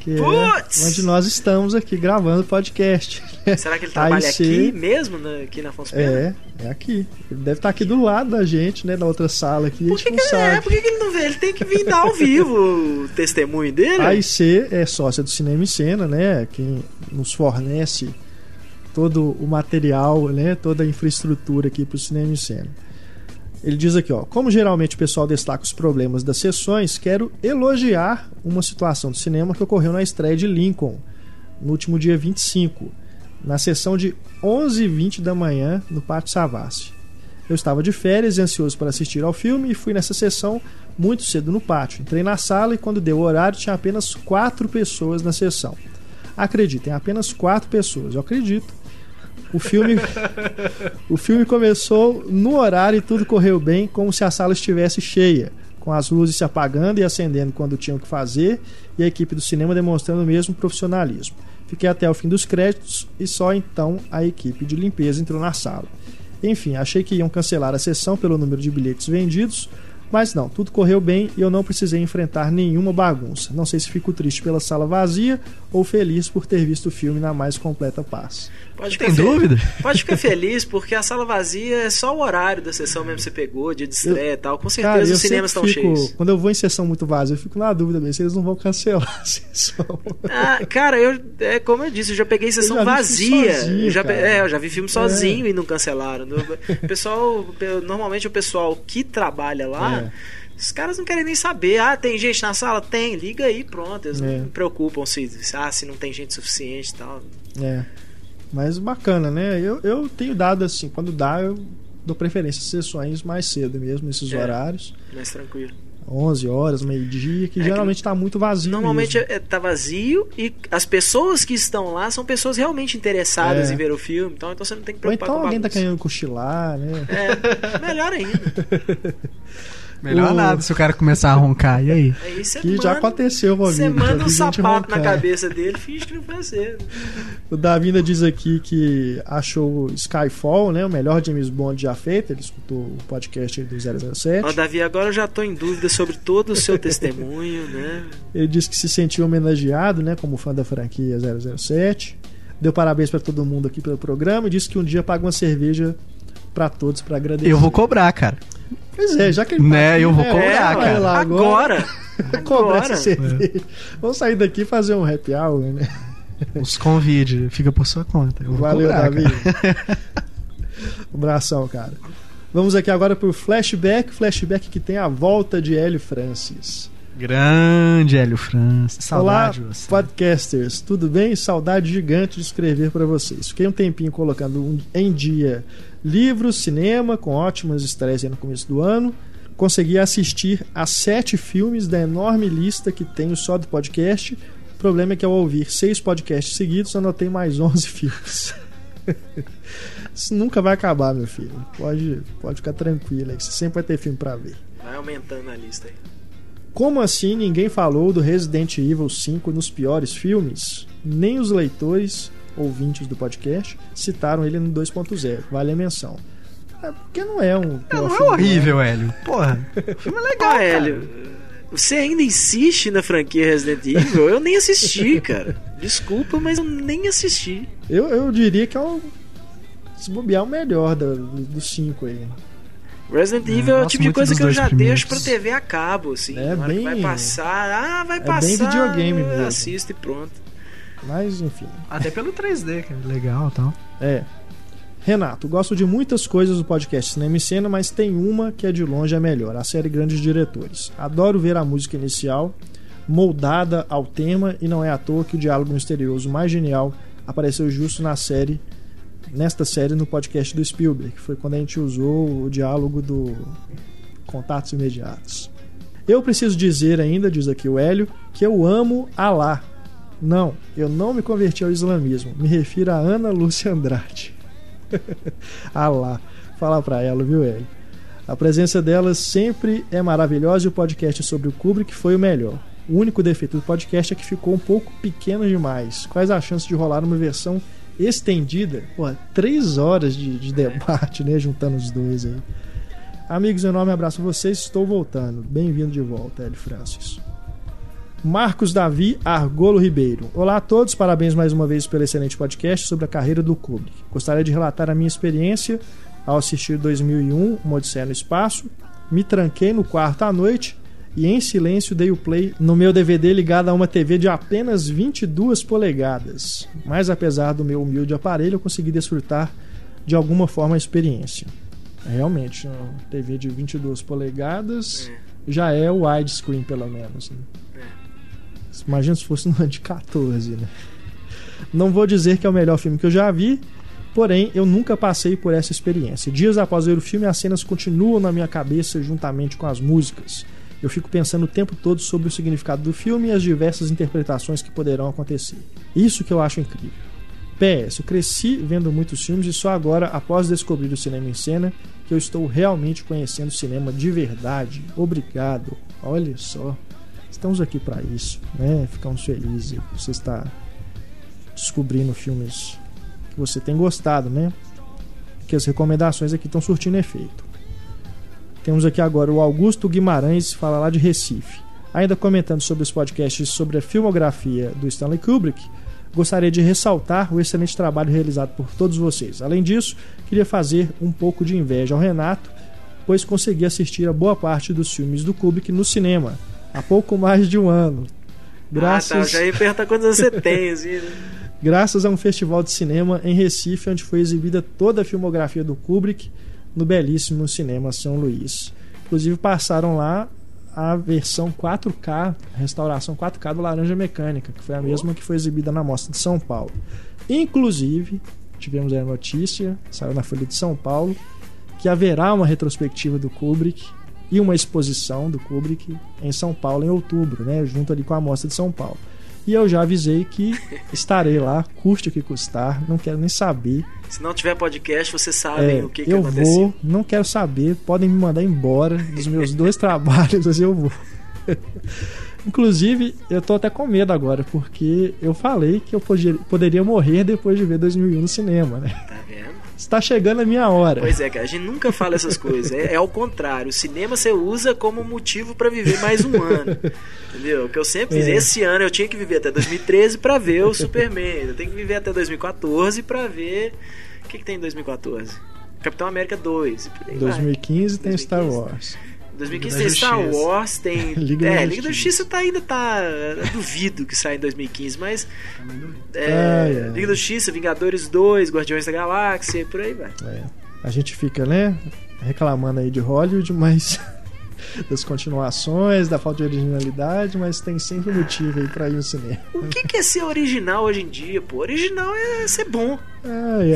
[SPEAKER 1] que é onde nós estamos aqui gravando o podcast.
[SPEAKER 3] Será que ele trabalha aqui mesmo, né, aqui na Afonso Pena?
[SPEAKER 1] É, é aqui. Ele deve estar aqui do lado da gente, né, na outra sala aqui,
[SPEAKER 3] Por que, que, ele- é, por que, que ele não vê? Ele tem que vir dar ao vivo o testemunho dele.
[SPEAKER 1] A IC é sócia do Cinema em Cena, né, quem nos fornece todo o material, né, toda a infraestrutura aqui para o Cinema em Cena. Ele diz aqui, ó, como geralmente o pessoal destaca os problemas das sessões, quero elogiar uma situação do cinema que ocorreu na estreia de Lincoln, no último dia 25, na sessão de 11h20 da manhã no Pátio Savassi. Eu estava de férias e ansioso para assistir ao filme e fui nessa sessão muito cedo no pátio. Entrei na sala e quando deu o horário tinha apenas quatro pessoas na sessão. Acreditem, apenas quatro pessoas. Eu acredito. O filme, o filme começou no horário e tudo correu bem, como se a sala estivesse cheia, com as luzes se apagando e acendendo quando tinham que fazer, e a equipe do cinema demonstrando o mesmo profissionalismo. Fiquei até o fim dos créditos e só então a equipe de limpeza entrou na sala. Enfim, achei que iam cancelar a sessão pelo número de bilhetes vendidos, mas não, tudo correu bem e eu não precisei enfrentar nenhuma bagunça. Não sei se fico triste pela sala vazia ou feliz por ter visto o filme na mais completa paz.
[SPEAKER 3] Pode
[SPEAKER 4] Tem
[SPEAKER 3] fe-
[SPEAKER 4] dúvida?
[SPEAKER 3] Pode ficar feliz, porque a sala vazia é só o horário da sessão mesmo que você pegou, dia de estreia e tal. Com certeza
[SPEAKER 1] Cara,
[SPEAKER 3] os cinemas estão
[SPEAKER 1] fico,
[SPEAKER 3] cheios.
[SPEAKER 1] Quando eu vou em sessão muito vazia, eu fico na dúvida mesmo se eles não vão cancelar a sessão.
[SPEAKER 3] Ah, cara, eu, é como eu disse, eu já peguei sessão
[SPEAKER 1] já
[SPEAKER 3] vazia.
[SPEAKER 1] sozinho,
[SPEAKER 3] Eu já, pe- é, eu já vi filme sozinho e não cancelaram. O pessoal, pe- normalmente o pessoal que trabalha lá,
[SPEAKER 1] É.
[SPEAKER 3] os caras não querem nem saber. Ah, tem gente na sala? Tem, liga aí, pronto. Eles
[SPEAKER 1] É.
[SPEAKER 3] não preocupam se, se- ah, se não tem gente suficiente e tal.
[SPEAKER 1] É. Mas bacana, né? Eu, eu tenho dado assim, quando dá, eu dou preferência às sessões mais cedo mesmo, nesses
[SPEAKER 3] É.
[SPEAKER 1] horários.
[SPEAKER 3] Mais tranquilo.
[SPEAKER 1] 11 horas, meio-dia, que
[SPEAKER 3] É
[SPEAKER 1] geralmente tá muito vazio.
[SPEAKER 3] Normalmente
[SPEAKER 1] mesmo.
[SPEAKER 3] é, tá vazio e as pessoas que estão lá são pessoas realmente interessadas
[SPEAKER 1] É.
[SPEAKER 3] em ver o filme. Então, então você não tem que
[SPEAKER 1] Ou
[SPEAKER 3] preocupar
[SPEAKER 1] então
[SPEAKER 3] com
[SPEAKER 1] alguém tá
[SPEAKER 3] bagunça.
[SPEAKER 1] querendo cochilar, né?
[SPEAKER 3] É, melhor ainda.
[SPEAKER 4] Melhor
[SPEAKER 1] O-
[SPEAKER 4] nada se o cara começar a roncar. E aí?
[SPEAKER 3] Aí você
[SPEAKER 1] Que já
[SPEAKER 3] manda,
[SPEAKER 1] aconteceu uma
[SPEAKER 3] você
[SPEAKER 1] já
[SPEAKER 3] manda um sapato na cabeça dele finge que não foi você.
[SPEAKER 1] O Davi ainda diz aqui que achou Skyfall, né? O melhor James Bond já feito. Ele escutou o podcast aí do 007.
[SPEAKER 3] Ó, Davi, agora eu já tô em dúvida sobre todo o seu testemunho, né?
[SPEAKER 1] Ele disse que se sentiu homenageado, né? Como fã da franquia 007. Deu parabéns pra todo mundo aqui pelo programa e disse que um dia paga uma cerveja pra todos pra agradecer.
[SPEAKER 4] Eu vou cobrar, cara.
[SPEAKER 1] Pois é, já que ele
[SPEAKER 4] Né,
[SPEAKER 1] aqui,
[SPEAKER 4] eu vou
[SPEAKER 1] né,
[SPEAKER 4] cobrar,
[SPEAKER 1] vai
[SPEAKER 4] cara.
[SPEAKER 1] lá agora.
[SPEAKER 3] Agora!
[SPEAKER 1] Cobrar
[SPEAKER 3] Agora.
[SPEAKER 1] essa cerveja. Vamos sair daqui e fazer um happy hour, né?
[SPEAKER 4] Os convide, fica por sua conta. Eu vou
[SPEAKER 1] Valeu,
[SPEAKER 4] cobrar,
[SPEAKER 1] Davi.
[SPEAKER 4] cara.
[SPEAKER 1] Um abração, cara. Vamos aqui agora pro flashback. Flashback que tem a volta de Hélio Francis.
[SPEAKER 4] Grande Hélio Francis. Saudade
[SPEAKER 1] Olá,
[SPEAKER 4] você.
[SPEAKER 1] podcasters. Tudo bem? Saudade gigante de escrever para vocês. Fiquei um tempinho colocando um- em dia livros, cinema, com ótimas estreias aí no começo do ano. Consegui assistir a sete filmes da enorme lista que tenho só do podcast. O problema é que ao ouvir seis podcasts seguidos, anotei mais 11 filmes. Isso nunca vai acabar, meu filho. Pode, pode ficar tranquilo aí, que você sempre vai ter filme para ver.
[SPEAKER 3] Vai aumentando a lista aí.
[SPEAKER 1] Como assim ninguém falou do Resident Evil 5 nos piores filmes? Nem os leitores, ouvintes do podcast, citaram ele no 2.0. Vale a menção. É porque não é um. pior
[SPEAKER 4] Não é horrível, Hélio. Porra. O filme é legal,
[SPEAKER 3] Ah. Hélio, você ainda insiste na franquia Resident Evil? Eu nem assisti, cara. Desculpa, mas eu nem assisti.
[SPEAKER 1] Eu, eu diria que é o. Se bobear, o melhor do- do- dos 5 aí.
[SPEAKER 3] Resident
[SPEAKER 4] É,
[SPEAKER 3] Evil é o tipo de coisa
[SPEAKER 4] dos
[SPEAKER 3] que eu já
[SPEAKER 4] primeiros.
[SPEAKER 3] deixo pra TV a cabo, assim.
[SPEAKER 1] É bem-
[SPEAKER 3] vai passar, ah, vai
[SPEAKER 1] é
[SPEAKER 3] passar.
[SPEAKER 1] bem videogame mesmo.
[SPEAKER 3] Assisto e pronto.
[SPEAKER 1] Mas, enfim.
[SPEAKER 4] Até pelo 3D, que é legal e tal.
[SPEAKER 1] É. Renato, gosto de muitas coisas do podcast Cinema e Cena, mas tem uma que é de longe a melhor, a série Grandes Diretores. Adoro ver a música inicial, moldada ao tema, e não é à toa que o diálogo misterioso mais genial apareceu justo na série, nesta série no podcast do Spielberg, foi quando a gente usou o diálogo do Contatos Imediatos. Eu preciso dizer ainda, diz aqui o Hélio, que eu amo Alá. Não, eu não me converti ao islamismo. Me refiro a Ana Lúcia Andrade. ah lá, fala pra ela, viu, Hélio? A presença dela sempre é maravilhosa e o podcast sobre o Kubrick foi o melhor. O único defeito do podcast é que ficou um pouco pequeno demais. Quais as chances de rolar uma versão estendida? Pô, três horas de, de debate, né? Juntando os dois aí. Amigos, enorme abraço a vocês. Estou voltando. Bem-vindo de volta, Hélio Francis. Marcos Davi Argolo Ribeiro. Olá a todos, parabéns mais uma vez pelo excelente podcast sobre a carreira do Kubrick. Gostaria de relatar a minha experiência ao assistir 2001, Uma Odisseia no Espaço. Me tranquei no quarto à noite e em silêncio dei o play no meu DVD ligado a uma TV de apenas 22 polegadas. Mas apesar do meu humilde aparelho, eu consegui desfrutar de alguma forma a experiência. Realmente, uma TV de 22 polegadas já é o widescreen pelo menos. Né? Imagina se fosse no de 14, né? Não vou dizer que é o melhor filme que eu já vi, porém eu nunca passei por essa experiência. Dias após ver o filme, as cenas continuam na minha cabeça juntamente com as músicas. Eu fico pensando o tempo todo sobre o significado do filme e as diversas interpretações que poderão acontecer. Isso que eu acho incrível. PS, eu cresci vendo muitos filmes e só agora, após descobrir o cinema em cena, que eu estou realmente conhecendo o cinema de verdade. Obrigado. Olha só. Estamos aqui para isso, né? Ficamos felizes. Você está descobrindo filmes que você tem gostado, né? Que as recomendações aqui estão surtindo efeito. Temos aqui agora o Augusto Guimarães, fala lá de Recife. Ainda comentando sobre os podcasts sobre a filmografia do Stanley Kubrick, gostaria de ressaltar o excelente trabalho realizado por todos vocês. Além disso, queria fazer um pouco de inveja ao Renato, pois consegui assistir a boa parte dos filmes do Kubrick no cinema há pouco mais de um ano. Graças,
[SPEAKER 3] Ah, tá. Já ia perguntar quantos você tem, assim. né?
[SPEAKER 1] graças a um festival de cinema em Recife, onde foi exibida toda a filmografia do Kubrick no belíssimo Cinema São Luís. Inclusive passaram lá a versão 4K, a restauração 4K do Laranja Mecânica, que foi a mesma que foi exibida na Mostra de São Paulo. Inclusive, tivemos a notícia, saiu na Folha de São Paulo, que haverá uma retrospectiva do Kubrick e uma exposição do Kubrick em São Paulo em outubro, né, junto ali com a Mostra de São Paulo. E eu já avisei que estarei lá, custe o que custar, não quero nem saber.
[SPEAKER 3] Se não tiver podcast, vocês sabem
[SPEAKER 1] É,
[SPEAKER 3] o que, que
[SPEAKER 1] eu
[SPEAKER 3] aconteceu.
[SPEAKER 1] vou, não quero saber, podem me mandar embora dos meus dois trabalhos, mas eu vou. Inclusive, eu tô até com medo agora, porque eu falei que eu poderia morrer depois de ver 2001 no cinema, né?
[SPEAKER 3] Tá vendo?
[SPEAKER 1] Está chegando a minha hora.
[SPEAKER 3] Pois é, cara, a gente nunca fala essas coisas. É, é ao contrário. O cinema você usa como motivo pra viver mais um ano. Entendeu? O que eu sempre fiz.
[SPEAKER 1] É.
[SPEAKER 3] Esse ano eu tinha que viver até 2013 pra ver o Superman. Eu tenho que viver até 2014 pra ver. O que, que tem em 2014? Capitão América 2. e por aí vai.
[SPEAKER 1] 2015 tem
[SPEAKER 3] 2015.
[SPEAKER 1] Star Wars.
[SPEAKER 3] 2015
[SPEAKER 4] Liga
[SPEAKER 3] tem Star. Wars, tem.
[SPEAKER 1] Liga
[SPEAKER 3] é,
[SPEAKER 1] da
[SPEAKER 3] Liga da
[SPEAKER 1] Justiça.
[SPEAKER 3] Tá, ainda tá. Duvido que saia em 2015, mas. É,
[SPEAKER 1] Ai, ai.
[SPEAKER 3] Liga da Justiça, Vingadores 2, Guardiões da Galáxia, por aí vai.
[SPEAKER 1] É. A gente fica, né, reclamando aí de Hollywood, mas das continuações, da falta de originalidade, mas tem sempre motivo aí pra ir no cinema.
[SPEAKER 3] O que, que é ser original hoje em dia, pô? Original é ser bom.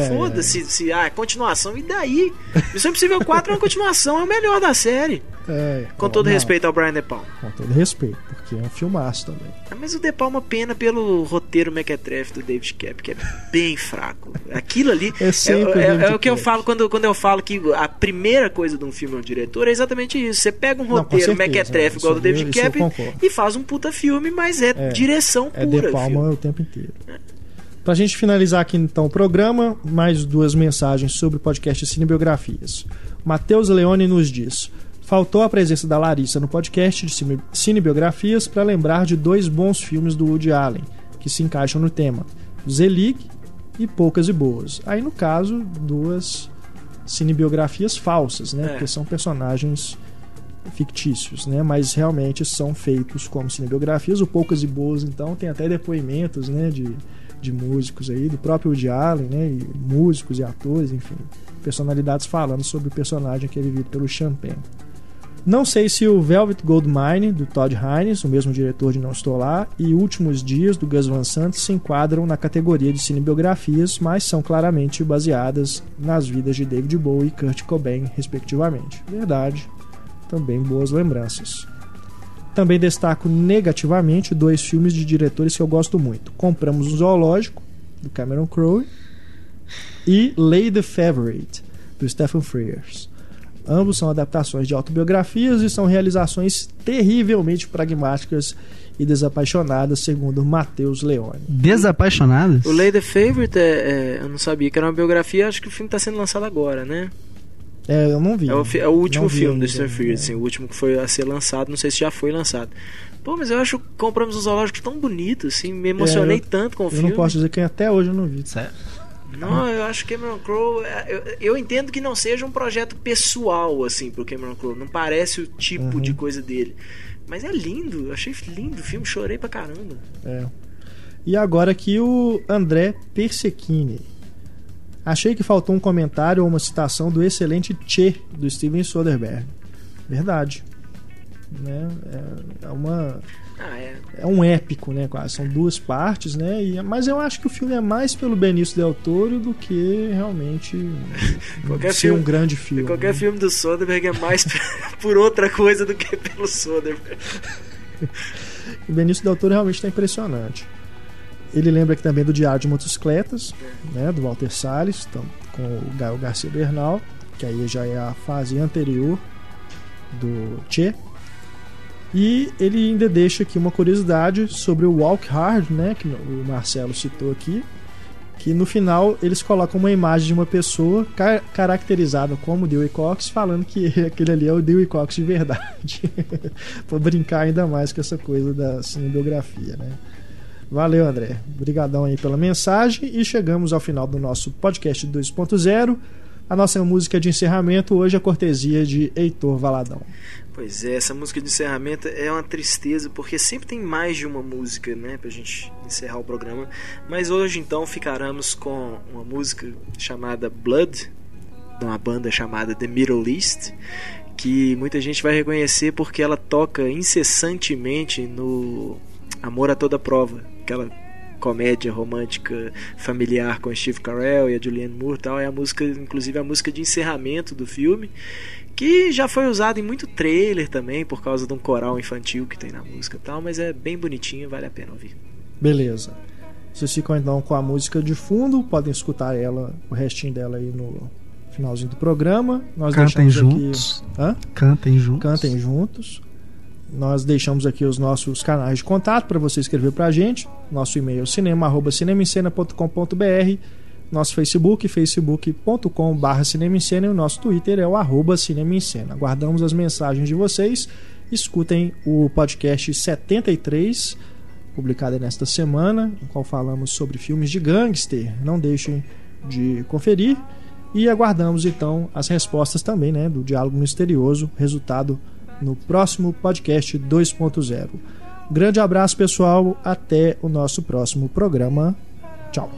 [SPEAKER 3] Foda-se, se, ah, continuação, e daí? Missão Impossível 4 é uma continuação, é o melhor da série.
[SPEAKER 1] É,
[SPEAKER 3] Com todo
[SPEAKER 1] não,
[SPEAKER 3] respeito ao Brian De Palma.
[SPEAKER 1] Com todo respeito, porque é um filmaço também.
[SPEAKER 3] Ah, Mas o De Palma pena pelo roteiro mequetrefe do David Cap, que é bem fraco. Aquilo ali
[SPEAKER 1] É o
[SPEAKER 3] é, é-
[SPEAKER 1] David
[SPEAKER 3] é o que eu falo quando, quando eu falo que a primeira coisa de um filme é um diretor, é exatamente isso. Você pega um
[SPEAKER 1] Não,
[SPEAKER 3] roteiro
[SPEAKER 1] certeza,
[SPEAKER 3] mequetrefe
[SPEAKER 1] isso
[SPEAKER 3] igual do
[SPEAKER 1] eu-
[SPEAKER 3] David Cap e faz um puta filme, mas é,
[SPEAKER 1] É,
[SPEAKER 3] direção
[SPEAKER 1] É
[SPEAKER 3] pura.
[SPEAKER 1] De Palma o tempo inteiro. Pra gente finalizar aqui então o programa, mais duas mensagens sobre o podcast Cinebiografias. Matheus Leone nos diz: Faltou a presença da Larissa no podcast de cine- Cinebiografias para lembrar de dois bons filmes do Woody Allen, que se encaixam no tema: Zelig e Poucas e Boas. Aí, no caso, duas cinebiografias falsas, né?
[SPEAKER 3] É.
[SPEAKER 1] Porque são personagens fictícios, né? Mas realmente são feitos como cinebiografias. O Poucas e Boas, então, tem até depoimentos, né? De, de músicos aí, do próprio Woody Allen, né? E músicos e atores, enfim, personalidades falando sobre o personagem que é vivido pelo Champagne. Não sei se o Velvet Goldmine, do Todd Haynes, o mesmo diretor de Não Estou Lá, e Últimos Dias, do Gus Van Sant, se enquadram na categoria de cinebiografias, mas são claramente baseadas nas vidas de David Bowie e Kurt Cobain, respectivamente. Verdade, também boas lembranças. Também destaco negativamente dois filmes de diretores que eu gosto muito. Compramos um Zoológico, do Cameron Crowe, e Lay the Favorite, do Stephen Frears. Ambos são adaptações de autobiografias e são realizações terrivelmente pragmáticas e desapaixonadas, segundo Matheus Leone.
[SPEAKER 4] Desapaixonadas?
[SPEAKER 3] O Lay the Favorite, é, é, eu não sabia que era uma biografia, acho que o filme tá sendo lançado agora, né?
[SPEAKER 1] É, eu não vi.
[SPEAKER 3] É o, fi- é o último filme
[SPEAKER 1] ainda,
[SPEAKER 3] do Stephen Frears,
[SPEAKER 1] é.
[SPEAKER 3] assim, o último que foi a ser lançado, não sei se já foi lançado. Pô, mas eu acho que compramos um zoológico tão bonito, assim, me emocionei
[SPEAKER 1] É, eu-
[SPEAKER 3] tanto com o
[SPEAKER 1] Eu
[SPEAKER 3] filme.
[SPEAKER 1] não posso dizer que até hoje eu não vi.
[SPEAKER 4] Sério?
[SPEAKER 3] Não, eu acho que Cameron Crowe. é, Eu, eu entendo que não seja um projeto pessoal, assim, pro Cameron Crowe. Não parece o tipo
[SPEAKER 1] Uhum.
[SPEAKER 3] de coisa dele. Mas é lindo, eu achei lindo o filme, chorei pra caramba.
[SPEAKER 1] É. E agora aqui o André Persechini. Achei que faltou um comentário ou uma citação do excelente Che do Steven Soderbergh. Verdade. Né? É, é uma
[SPEAKER 3] Ah, é.
[SPEAKER 1] é um épico, né? Quase são duas partes, né? E, mas eu acho que o filme é mais pelo Benício Del Toro do que realmente
[SPEAKER 3] Qualquer
[SPEAKER 1] ser
[SPEAKER 3] filme-
[SPEAKER 1] um grande filme.
[SPEAKER 3] Qualquer
[SPEAKER 1] né?
[SPEAKER 3] filme do Soderbergh é mais por outra coisa do que pelo Soderbergh.
[SPEAKER 1] O Benício Del Toro realmente está impressionante. Ele lembra aqui também do Diário de Motocicletas, né, do Walter Salles, então, com o Gael Garcia Bernal, que aí já é a fase anterior do Che. E ele ainda deixa aqui uma curiosidade sobre o Walk Hard, né, que o Marcelo citou aqui, que no final eles colocam uma imagem de uma pessoa ca- caracterizada como Dewey Cox, falando que aquele ali é o Dewey Cox de verdade. Pra brincar ainda mais com essa coisa da cinebiografia, né? Valeu, André. Obrigadão aí pela mensagem e chegamos ao final do nosso podcast 2.0. A nossa música de encerramento hoje é cortesia de Heitor Valadão.
[SPEAKER 3] Pois é, essa música de encerramento é uma tristeza, porque sempre tem mais de uma música, né, pra gente encerrar o programa. Mas hoje então ficaremos com uma música chamada Blood, de uma banda chamada The Middle East, que muita gente vai reconhecer porque ela toca incessantemente no Amor a Toda Prova, aquela comédia romântica familiar com Steve Carell e a Julianne Moore tal. É a música, inclusive a música de encerramento do filme, que já foi usada em muito trailer também, por causa de um coral infantil que tem na música tal, mas é bem bonitinho, vale a pena ouvir.
[SPEAKER 1] Beleza. Vocês ficam então com a música de fundo, podem escutar ela, o restinho dela aí no finalzinho do programa. Nós
[SPEAKER 4] Cantem juntos.
[SPEAKER 1] aqui. Hã?
[SPEAKER 4] Cantem juntos.
[SPEAKER 1] Cantem juntos. Nós deixamos aqui os nossos canais de contato para você escrever para a gente. Nosso e-mail é cinema@cinemascena.com.br. Nosso Facebook, facebook.com.br cinemascena e o nosso Twitter é o arroba Cinema em Cena. Aguardamos as mensagens de vocês. Escutem o podcast 73, publicado nesta semana, no qual falamos sobre filmes de gangster. Não deixem de conferir. E aguardamos então as respostas também né, do Diálogo Misterioso, resultado no próximo podcast 2.0. Grande abraço, pessoal. Até o nosso próximo programa. Tchau.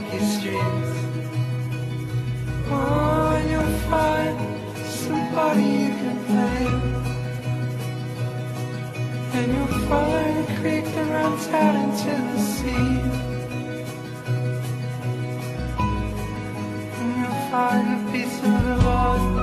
[SPEAKER 6] thing this Find a creek that runs out into the sea. And you'll find a piece of